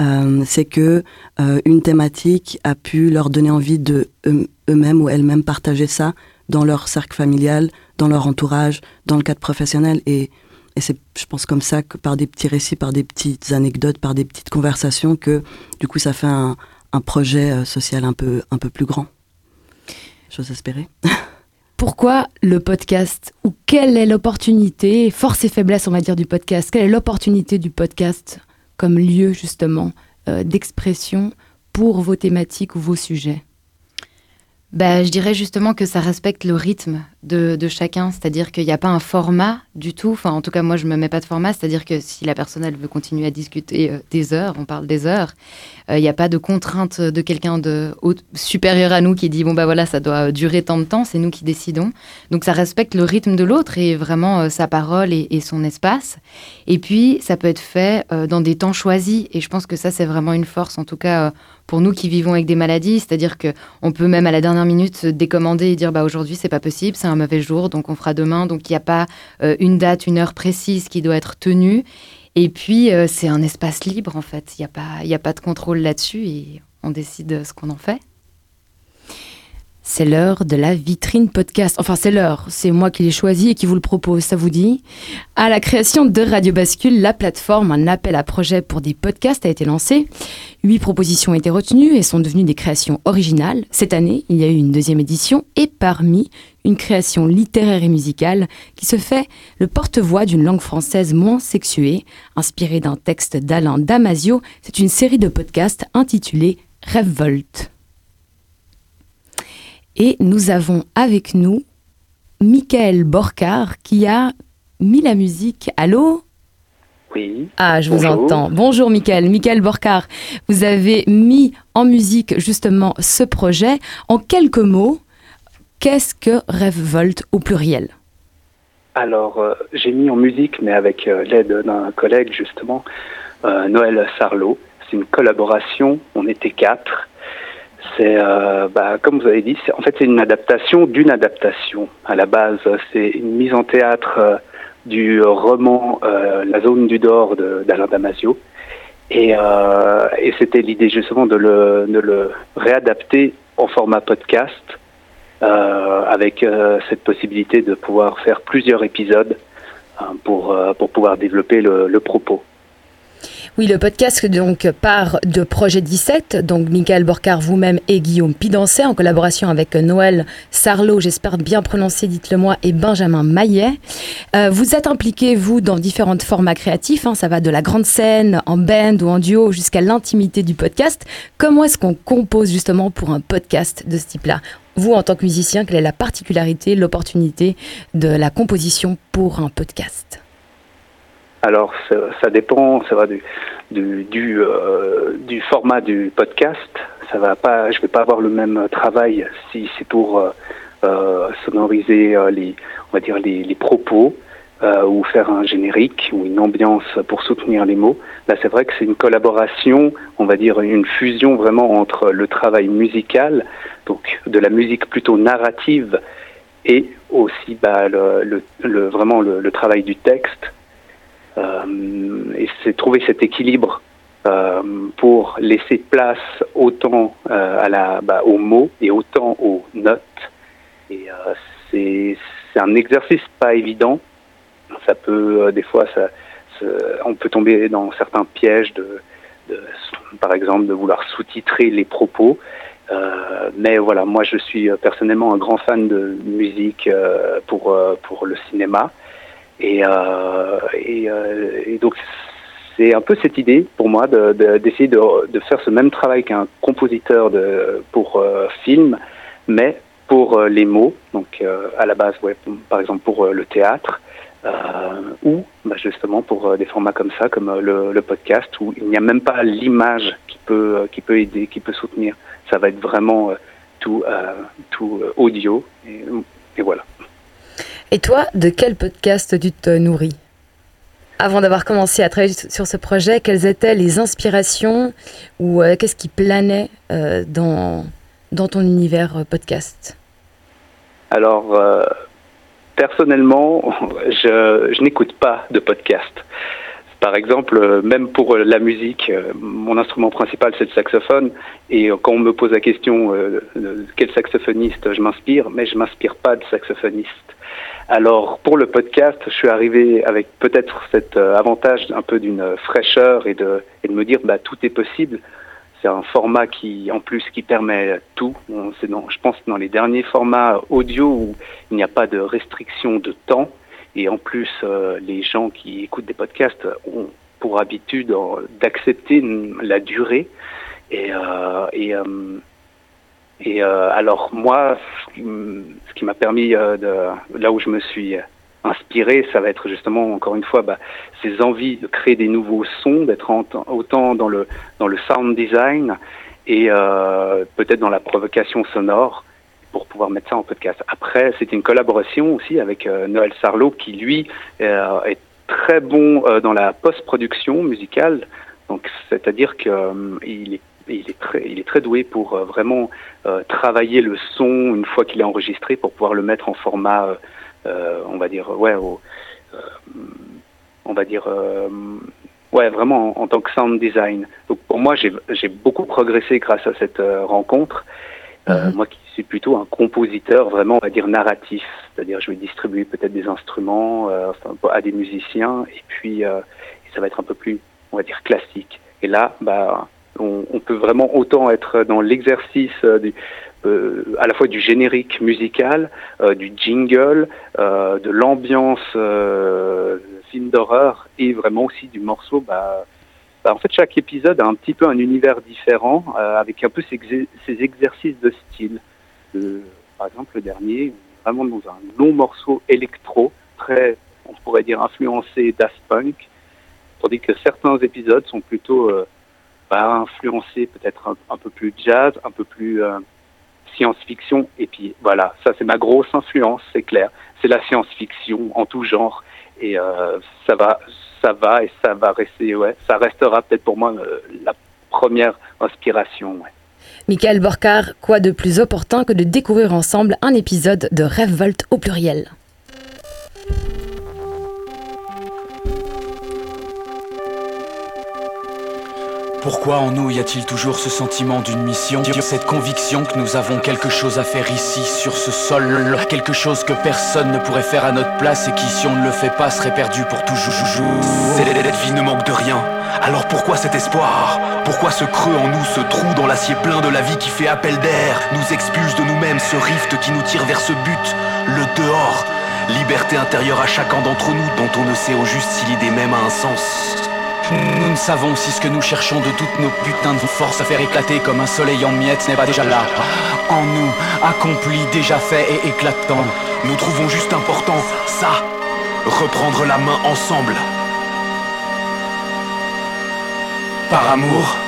euh, c'est que euh, une thématique a pu leur donner envie de eux-mêmes ou elles-mêmes partager ça dans leur cercle familial, dans leur entourage, dans le cadre professionnel. Et, et c'est, je pense, comme ça que par des petits récits, par des petites anecdotes, par des petites conversations, que du coup, ça fait un, un projet euh, social un peu, un peu plus grand. J'ose espérer. *laughs* pourquoi le podcast ou quelle est l'opportunité, force et faiblesse on va dire du podcast, quelle est l'opportunité du podcast comme lieu justement euh, d'expression pour vos thématiques ou vos sujets? Bah, je dirais justement que ça respecte le rythme de, chacun, c'est-à-dire qu'il n'y a pas un format du tout. Enfin, en tout cas, moi, je me mets pas de format, c'est-à-dire que si la personne elle veut continuer à discuter euh, des heures, on parle des heures. Euh, il n'y a pas de contrainte de quelqu'un de supérieur à nous qui dit bon bah voilà, ça doit durer tant de temps. C'est nous qui décidons. Donc ça respecte le rythme de l'autre et vraiment euh, sa parole et, son espace. Et puis ça peut être fait dans des temps choisis. Et je pense que ça c'est vraiment une force, en tout cas pour nous qui vivons avec des maladies, c'est-à-dire que on peut même à la dernière minute décommander et dire bah aujourd'hui c'est pas possible, un mauvais jour, donc on fera demain. Donc il n'y a pas euh, une date, une heure précise qui doit être tenue. Et puis euh, c'est un espace libre en fait. Il n'y a pas a pas de contrôle là-dessus et on décide ce qu'on en fait. C'est l'heure de la vitrine podcast. Enfin, c'est l'heure. C'est moi qui l'ai choisi et qui vous le propose. Ça vous dit À la création de Radio Bascule, la plateforme, un appel à projet pour des podcasts a été lancé. Huit propositions ont été retenues et sont devenues des créations originales. Cette année, il y a eu une deuxième édition et parmi une création littéraire et musicale qui se fait le porte-voix d'une langue française moins sexuée, inspirée d'un texte d'Alain Damasio. C'est une série de podcasts intitulée Révolte. Et nous avons avec nous Michael Borcar qui a mis la musique. Allô? Oui. Ah, je vous entends. Bonjour Michael. Michael Borcar, vous avez mis en musique justement ce projet. En quelques mots, qu'est-ce que Rêve Volt au pluriel? Alors, euh, j'ai mis en musique, mais avec euh, l'aide d'un collègue justement, euh, Noël Sarlot. C'est une collaboration, on était quatre. C'est, bah, comme vous avez dit, en fait, c'est une adaptation d'une adaptation. À la base, c'est une mise en théâtre du roman La zone du Dor d'Alain Damasio. Et, c'était l'idée justement de le réadapter en format podcast, avec cette possibilité de pouvoir faire plusieurs épisodes pour, pour pouvoir développer le, le propos. Oui, le podcast donc part de Projet 17, donc Michael Borcar, vous-même et Guillaume Pidancet, en collaboration avec Noël Sarlot, j'espère bien prononcer, dites-le moi, et Benjamin Maillet. Euh, vous êtes impliqué, vous, dans différents formats créatifs, hein, ça va de la grande scène, en band ou en duo, jusqu'à l'intimité du podcast. Comment est-ce qu'on compose justement pour un podcast de ce type-là? Vous, en tant que musicien, quelle est la particularité, l'opportunité de la composition pour un podcast? Alors ça, dépend, ça va du euh, du, format du podcast. Ça va pas, je vais pas avoir le même travail si c'est pour euh, euh sonoriser les, on va dire les, les propos ou faire un générique ou une ambiance pour soutenir les mots. Là, c'est vrai que c'est une collaboration, on va dire une fusion vraiment entre le travail musical, donc de la musique plutôt narrative et aussi bah, le, le, vraiment le, travail du texte. Euh, et c'est trouver cet équilibre euh, pour laisser place autant euh, à la, bah, aux mots et autant aux notes. Et c'est un exercice pas évident. Ça peut, des fois, on peut tomber dans certains pièges de, par exemple, de vouloir sous-titrer les propos. Mais voilà, moi je suis personnellement un grand fan de musique pour le cinéma. Et, et, et, donc c'est un peu cette idée pour moi d'essayer de, de, de, faire ce même travail qu'un compositeur de, pour film, mais pour les mots, donc à la base, ouais, par exemple pour le théâtre, ou bah, justement pour des formats comme ça, comme le, podcast, où il n'y a même pas l'image qui peut, qui peut aider, qui peut soutenir ça va être vraiment euh, tout, euh, tout euh, audio. Et, voilà. Et toi, de quel podcast tu te nourris? Avant d'avoir commencé à travailler sur ce projet, quelles étaient les inspirations ou qu'est-ce qui planait dans, dans ton univers podcast? Alors, personnellement, *laughs* je, n'écoute pas de podcast. Par exemple, euh, même pour euh, la musique, euh, mon instrument principal c'est le saxophone, et quand on me pose la question quel saxophoniste je m'inspire, mais je m'inspire pas de saxophoniste. Alors pour le podcast, je suis arrivé avec peut-être cet avantage un peu d'une fraîcheur et de, et de me dire bah tout est possible. C'est un format qui, en plus, qui permet tout. C'est je pense, dans les derniers formats audio où il n'y a pas de restriction de temps. Et en plus, euh, les gens qui écoutent des podcasts ont pour habitude d'accepter la durée. Et, euh, et, euh, et alors moi, ce qui m'a permis de là où je me suis inspiré, ça va être justement encore une fois bah, ces envies de créer des nouveaux sons, d'être autant dans le dans le sound design et peut-être dans la provocation sonore pour pouvoir mettre ça en podcast. Après, c'était une collaboration aussi avec euh, Noël Sarlot qui, lui, euh, est très bon euh, dans la post-production musicale. Donc, c'est-à-dire qu'il est il est très, il est très doué pour vraiment travailler le son une fois qu'il est enregistré pour pouvoir le mettre en format, on va dire, ouais, on va dire, ouais, vraiment en, en, tant que sound design. Donc pour moi, j'ai beaucoup progressé grâce à cette rencontre. Euh, mhm. Moi qui suis plutôt un compositeur vraiment, on va dire, narratif, c'est-à-dire je vais distribuer peut-être des instruments euh, à des musiciens et puis euh, ça va être un peu plus, on va dire, classique. Et là, bah, on, peut vraiment autant être dans l'exercice du, à la fois du générique musical, du jingle, de l'ambiance film d'horreur et vraiment aussi du morceau bah, bah, en fait, chaque épisode a un petit peu un univers différent, euh, avec un peu ces, exercices de style. par exemple, le dernier, vraiment dans un long morceau électro, très, on pourrait dire, influencé Daft Punk, tandis que certains épisodes sont plutôt euh, bah, influencés peut-être un, peu plus jazz, un peu plus euh, science-fiction. Et puis voilà, ça c'est ma grosse influence, c'est clair. C'est la science-fiction en tout genre. Et ça va ça va et ça va rester, ouais, ça restera peut-être pour moi euh, la première inspiration. Ouais. Michael Borcar, quoi de plus opportun que de découvrir ensemble un épisode de Volt au pluriel? Pourquoi en nous y a-t-il toujours ce sentiment d'une mission Cette conviction que nous avons quelque chose à faire ici, sur ce sol Quelque chose que personne ne pourrait faire à notre place Et qui, si on ne le fait pas, serait perdu pour toujours? Cette vie ne manque de rien. Alors pourquoi cet espoir? Pourquoi ce creux en nous, ce trou dans l'acier plein de la vie qui fait appel d'air Nous expulse de nous-mêmes ce rift qui nous tire vers ce but, le dehors. Liberté intérieure à chacun d'entre nous dont on ne sait au juste si l'idée même a un sens nous ne savons si ce que nous cherchons de toutes nos putains de forces à faire éclater comme un soleil en miettes n'est pas déjà là. En nous, accompli, déjà fait et éclatant. Nous trouvons juste important, ça, reprendre la main ensemble. Par amour.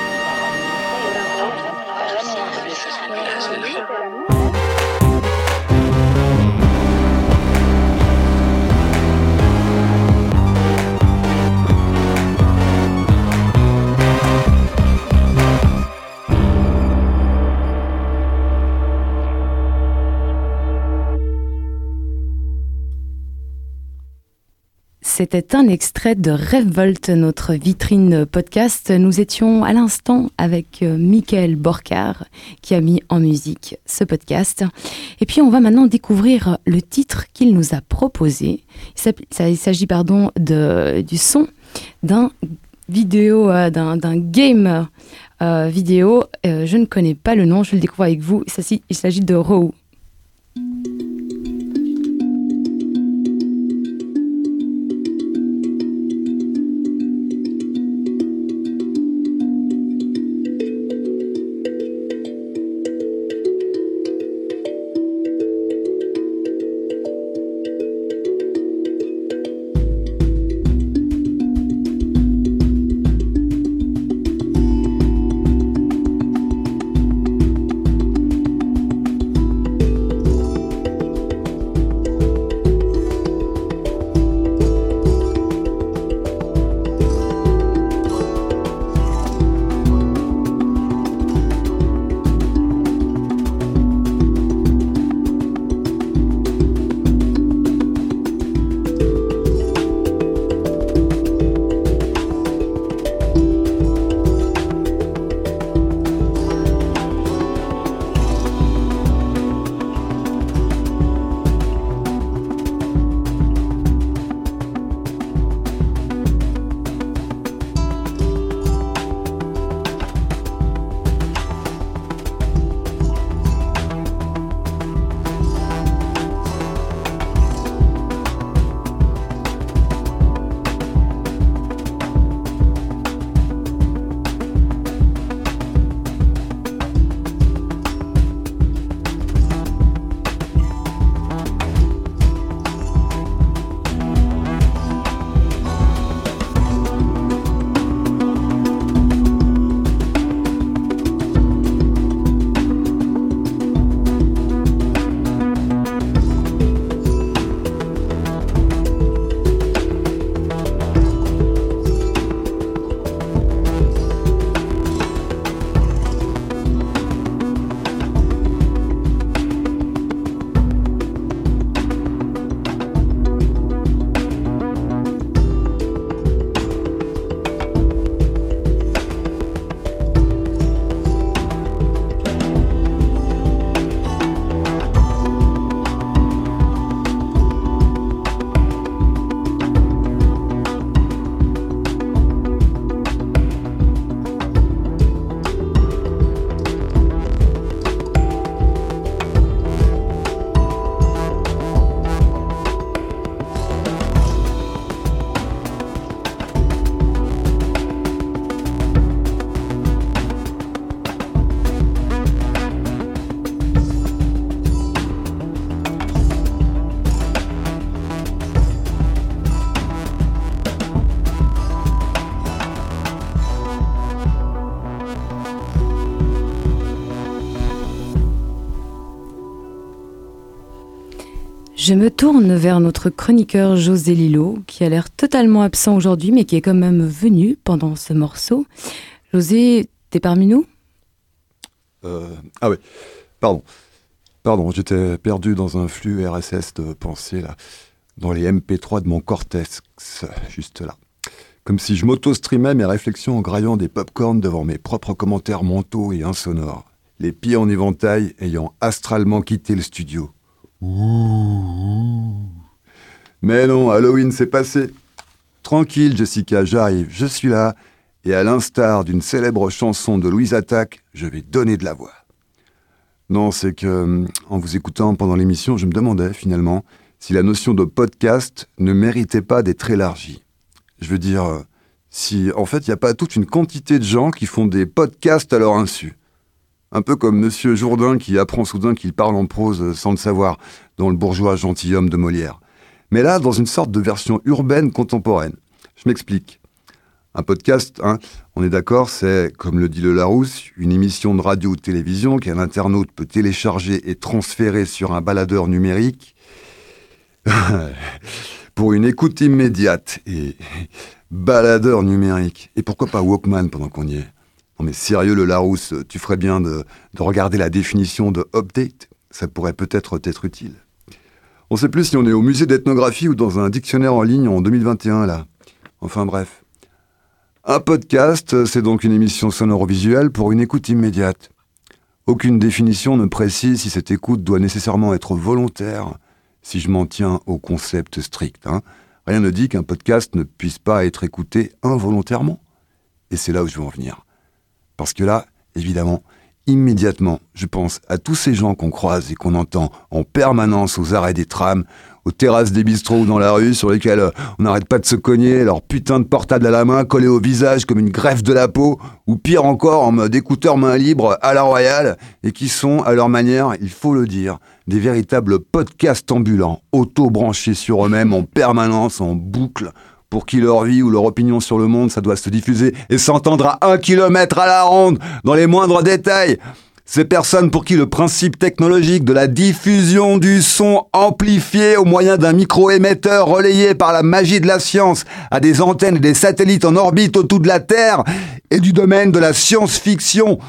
C'était un extrait de Revolt, notre vitrine podcast. Nous étions à l'instant avec euh, Michael Borcar qui a mis en musique ce podcast. Et puis on va maintenant découvrir le titre qu'il nous a proposé. Il s'agit pardon de, du son d'un vidéo, euh, d'un game euh, vidéo. je ne connais pas le nom, je le découvre avec vous. Il s'agit de Row. Je me tourne vers notre chroniqueur José Lilo, qui a l'air totalement absent aujourd'hui, mais qui est quand même venu pendant ce morceau. José, t'es parmi nous? Euh, Ah oui, pardon. Pardon, j'étais perdu dans un flux RSS de pensée, là, dans les MP3 de mon cortex, juste là. Comme si je m'auto-streamais mes réflexions en graillant des pop-corns devant mes propres commentaires mentaux et insonores, les pieds en éventail ayant astralement quitté le studio. Mais non, Halloween s'est passé. Tranquille, Jessica, j'arrive, je suis là, et à l'instar d'une célèbre chanson de Louise Attaque, je vais donner de la voix. Non, c'est que, en vous écoutant pendant l'émission, je me demandais finalement si la notion de podcast ne méritait pas d'être élargie. Je veux dire, si en fait il n'y a pas toute une quantité de gens qui font des podcasts à leur insu. Un peu comme Monsieur Jourdain qui apprend soudain qu'il parle en prose sans le savoir, dans le bourgeois gentilhomme de Molière. Mais là, dans une sorte de version urbaine contemporaine. Je m'explique. Un podcast, hein, on est d'accord, c'est, comme le dit le Larousse, une émission de radio ou de télévision qu'un internaute peut télécharger et transférer sur un baladeur numérique *laughs* pour une écoute immédiate et baladeur numérique. Et pourquoi pas Walkman pendant qu'on y est? Non mais sérieux le Larousse, tu ferais bien de, regarder la définition de update, ça pourrait peut-être t'être utile. On sait plus si on est au musée d'ethnographie ou dans un dictionnaire en ligne en 2021, là. Enfin bref. Un podcast, c'est donc une émission sonore-visuelle pour une écoute immédiate. Aucune définition ne précise si cette écoute doit nécessairement être volontaire, si je m'en tiens au concept strict. Hein. Rien ne dit qu'un podcast ne puisse pas être écouté involontairement. Et c'est là où je veux en venir. Parce que là, évidemment, immédiatement, je pense à tous ces gens qu'on croise et qu'on entend en permanence aux arrêts des trams, aux terrasses des bistrots ou dans la rue, sur lesquels euh, on n'arrête pas de se cogner, leur putain de portable à la main collé au visage comme une greffe de la peau, ou pire encore en mode écouteur main libre à la royale, et qui sont, à leur manière, il faut le dire, des véritables podcasts ambulants, auto-branchés sur eux-mêmes en permanence, en boucle, pour qui leur vie ou leur opinion sur le monde, ça doit se diffuser et s'entendre à un kilomètre à la ronde, dans les moindres détails. Ces personnes pour qui le principe technologique de la diffusion du son amplifié au moyen d'un micro-émetteur relayé par la magie de la science à des antennes et des satellites en orbite autour de la Terre est du domaine de la science-fiction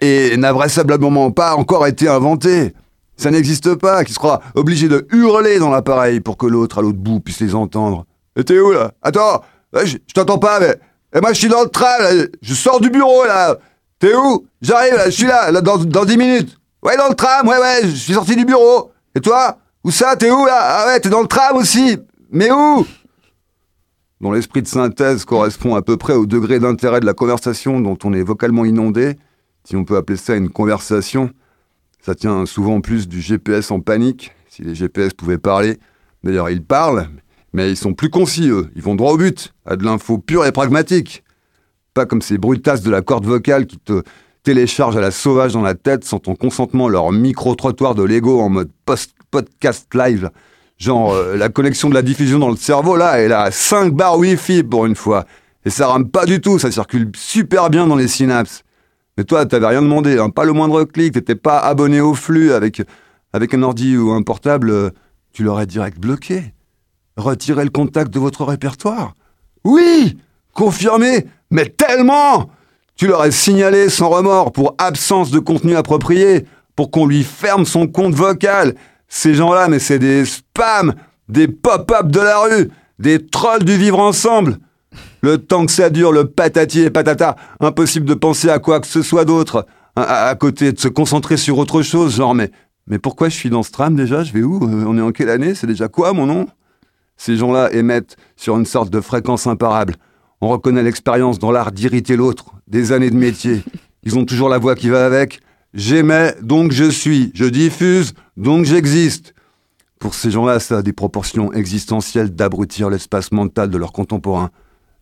et n'a vraisemblablement pas encore été inventé. Ça n'existe pas, qui sera obligé de hurler dans l'appareil pour que l'autre à l'autre bout puisse les entendre. T'es où là? Attends, je, t'entends pas, mais. Et moi je suis dans le train, je sors du bureau là. T'es où? J'arrive, là, je suis là, là dans, dans 10 minutes. Ouais, dans le tram, ouais, ouais, je suis sorti du bureau. Et toi? Où ça? T'es où là? Ah ouais, t'es dans le tram aussi. Mais où? Dont l'esprit de synthèse correspond à peu près au degré d'intérêt de la conversation dont on est vocalement inondé, si on peut appeler ça une conversation. Ça tient souvent plus du GPS en panique, si les GPS pouvaient parler. D'ailleurs, ils parlent, mais ils sont plus concis, eux. Ils vont droit au but, à de l'info pure et pragmatique. Pas comme ces brutasses de la corde vocale qui te téléchargent à la sauvage dans la tête sans ton consentement leur micro-trottoir de Lego en mode podcast live. Genre, euh, la connexion de la diffusion dans le cerveau, là, elle a 5 barres Wi-Fi pour une fois. Et ça rame pas du tout, ça circule super bien dans les synapses. Mais toi, t'avais rien demandé, hein, pas le moindre clic, t'étais pas abonné au flux avec, avec un ordi ou un portable, euh, tu l'aurais direct bloqué. Retirer le contact de votre répertoire. Oui Confirmé Mais tellement. Tu l'aurais signalé sans remords pour absence de contenu approprié, pour qu'on lui ferme son compte vocal. Ces gens-là, mais c'est des spams, des pop-up de la rue, des trolls du vivre ensemble. Le temps que ça dure, le patati et patata, impossible de penser à quoi que ce soit d'autre, à, côté, de se concentrer sur autre chose, genre, mais, mais pourquoi je suis dans ce tram déjà? Je vais où? Euh, On est en quelle année? C'est déjà quoi mon nom? Ces gens-là émettent sur une sorte de fréquence imparable. On reconnaît l'expérience dans l'art d'irriter l'autre, des années de métier. Ils ont toujours la voix qui va avec. J'émets, donc je suis. Je diffuse, donc j'existe. Pour ces gens-là, ça a des proportions existentielles d'abrutir l'espace mental de leurs contemporains.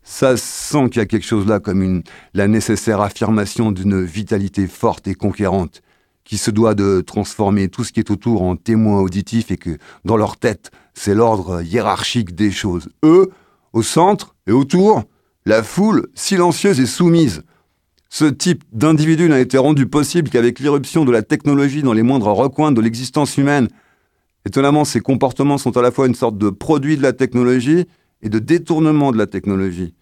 Ça sent qu'il y a quelque chose là comme une, la nécessaire affirmation d'une vitalité forte et conquérante, qui se doit de transformer tout ce qui est autour en témoin auditif et que, dans leur tête, c'est l'ordre hiérarchique des choses. Eux, au centre et autour, la foule silencieuse et soumise. Ce type d'individu n'a été rendu possible qu'avec l'irruption de la technologie dans les moindres recoins de l'existence humaine. Étonnamment, ces comportements sont à la fois une sorte de produit de la technologie et de détournement de la technologie,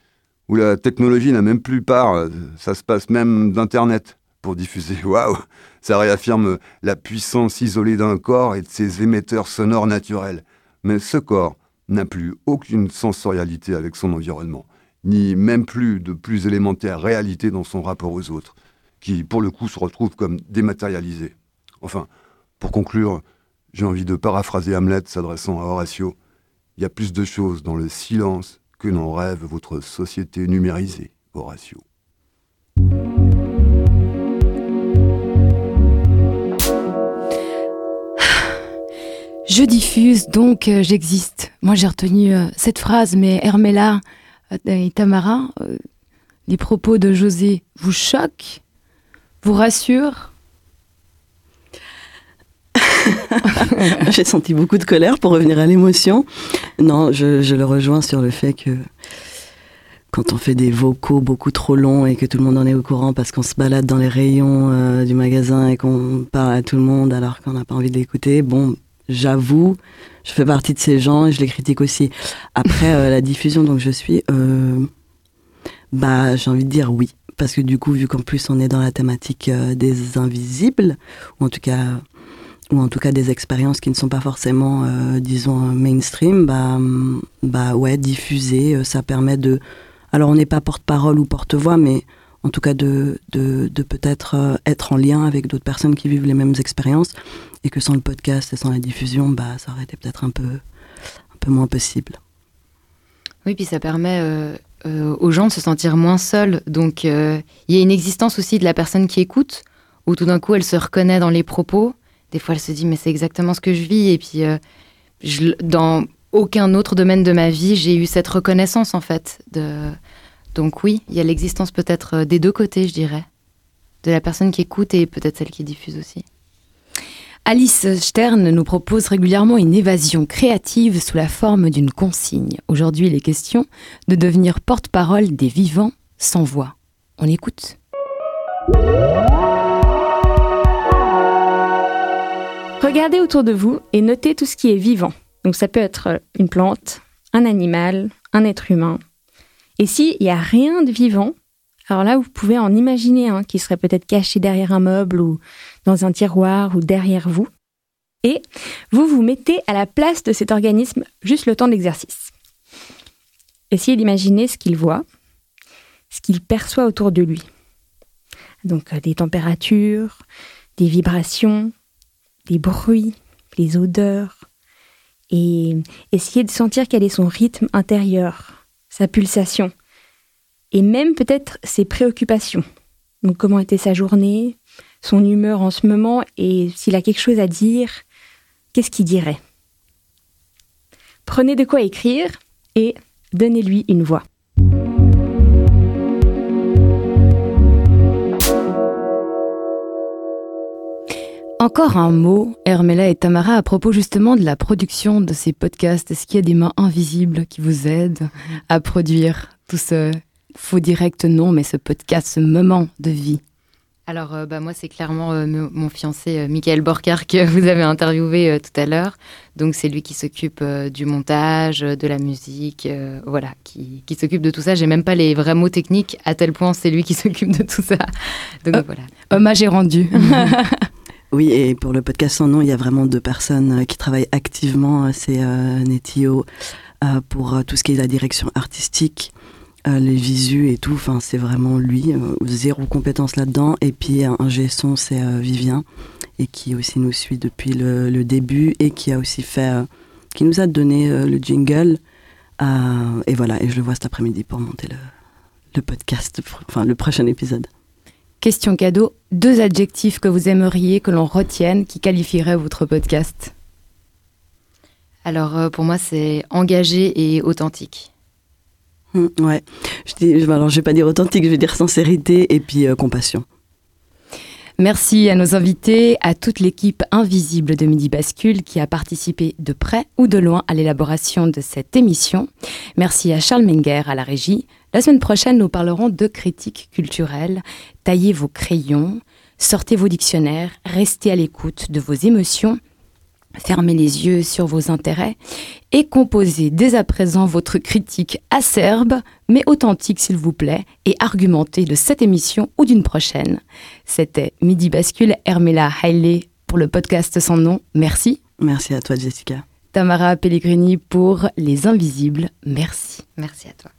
où la technologie n'a même plus part, ça se passe même d'Internet pour diffuser. *laughs* Waouh Ça réaffirme la puissance isolée d'un corps et de ses émetteurs sonores naturels. Mais ce corps n'a plus aucune sensorialité avec son environnement, ni même plus de plus élémentaire réalité dans son rapport aux autres, qui pour le coup se retrouve comme dématérialisé. Enfin, pour conclure, j'ai envie de paraphraser Hamlet s'adressant à Horatio. Il y a plus de choses dans le silence que n'en rêve votre société numérisée, Horatio. Je diffuse, donc euh, j'existe. Moi j'ai retenu euh, cette phrase, mais Hermela euh, et Tamara, les propos de José vous choquent, vous rassurent? *laughs* J'ai senti beaucoup de colère pour revenir à l'émotion. Non, je, je, le rejoins sur le fait que quand on fait des vocaux beaucoup trop longs et que tout le monde en est au courant parce qu'on se balade dans les rayons du magasin et qu'on parle à tout le monde alors qu'on n'a pas envie d'écouter, bon, j'avoue, je fais partie de ces gens et je les critique aussi. Après euh, la diffusion, donc je suis, euh, bah j'ai envie de dire oui, parce que du coup, vu qu'en plus on est dans la thématique euh, des invisibles, ou en tout cas ou en tout cas des expériences qui ne sont pas forcément, disons, mainstream, bah, bah ouais, diffuser, ça permet de... Alors on n'est pas porte-parole ou porte-voix, mais en tout cas de, de, peut-être euh, être en lien avec d'autres personnes qui vivent les mêmes expériences, et que sans le podcast et sans la diffusion, bah, ça aurait été peut-être un peu, un peu moins possible. Oui, puis ça permet euh, euh, aux gens de se sentir moins seuls. Donc il y a une existence aussi de la personne qui écoute, où tout d'un coup elle se reconnaît dans les propos des fois, elle se dit, mais c'est exactement ce que je vis. Et puis, dans aucun autre domaine de ma vie, j'ai eu cette reconnaissance, en fait. De... Donc oui, il y a l'existence peut-être euh, des deux côtés, je dirais. De la personne qui écoute et peut-être celle qui diffuse aussi. Alice Stern nous propose régulièrement une évasion créative sous la forme d'une consigne. Aujourd'hui, il est question de devenir porte-parole des vivants sans voix. On écoute. Regardez autour de vous et notez tout ce qui est vivant. Donc ça peut être une plante, un animal, un être humain. Et s'il n'y a rien de vivant, alors là, vous pouvez en imaginer un qui serait peut-être caché derrière un meuble ou dans un tiroir ou derrière vous. Et vous vous mettez à la place de cet organisme juste le temps de l'exercice. Essayez d'imaginer ce qu'il voit, ce qu'il perçoit autour de lui. Donc euh, des températures, des vibrations, les bruits, les odeurs, et essayer de sentir quel est son rythme intérieur, sa pulsation, et même peut-être ses préoccupations. Donc comment était sa journée, son humeur en ce moment, et s'il a quelque chose à dire, qu'est-ce qu'il dirait? Prenez de quoi écrire et donnez-lui une voix. Encore un mot, Hermela et Tamara, à propos justement de la production de ces podcasts. Est-ce qu'il y a des mains invisibles qui vous aident à produire tout ce faux direct non, mais ce podcast, ce moment de vie? Alors, euh, bah, moi, c'est clairement euh, mon fiancé euh, Michael Borcar que vous avez interviewé tout à l'heure. Donc, c'est lui qui s'occupe du montage, de la musique, voilà, qui, qui s'occupe de tout ça. J'ai même pas les vrais mots techniques, à tel point c'est lui qui *laughs* s'occupe de tout ça. Donc, voilà. Hommage est rendu. *laughs* Oui, et pour le podcast sans nom, il y a vraiment deux personnes euh, qui travaillent activement. Euh, c'est euh, Netio pour tout ce qui est la direction artistique, les visus et tout. Enfin, c'est vraiment lui, zéro compétence là-dedans. Et puis un c'est Vivien, et qui aussi nous suit depuis le, début et qui a aussi fait, qui nous a donné le jingle. et voilà, et je le vois cet après-midi pour monter le, le podcast, enfin le prochain épisode. Question cadeau, deux adjectifs que vous aimeriez que l'on retienne qui qualifieraient votre podcast Alors euh, pour moi c'est engagé et authentique. Hum, ouais, je dis, alors je vais pas dire authentique, je vais dire sincérité et puis euh, compassion. Merci à nos invités, à toute l'équipe invisible de Midi Bascule qui a participé de près ou de loin à l'élaboration de cette émission. Merci à Charles Menger à la régie. La semaine prochaine, nous parlerons de critique culturelle. Taillez vos crayons, sortez vos dictionnaires, restez à l'écoute de vos émotions, fermez les yeux sur vos intérêts et composez dès à présent votre critique acerbe, mais authentique s'il vous plaît, et argumentée de cette émission ou d'une prochaine. C'était Midi Bascule, Hermela Haile pour le podcast sans nom. Merci. Merci à toi, Jessica. Tamara Pellegrini pour Les Invisibles. Merci. Merci à toi.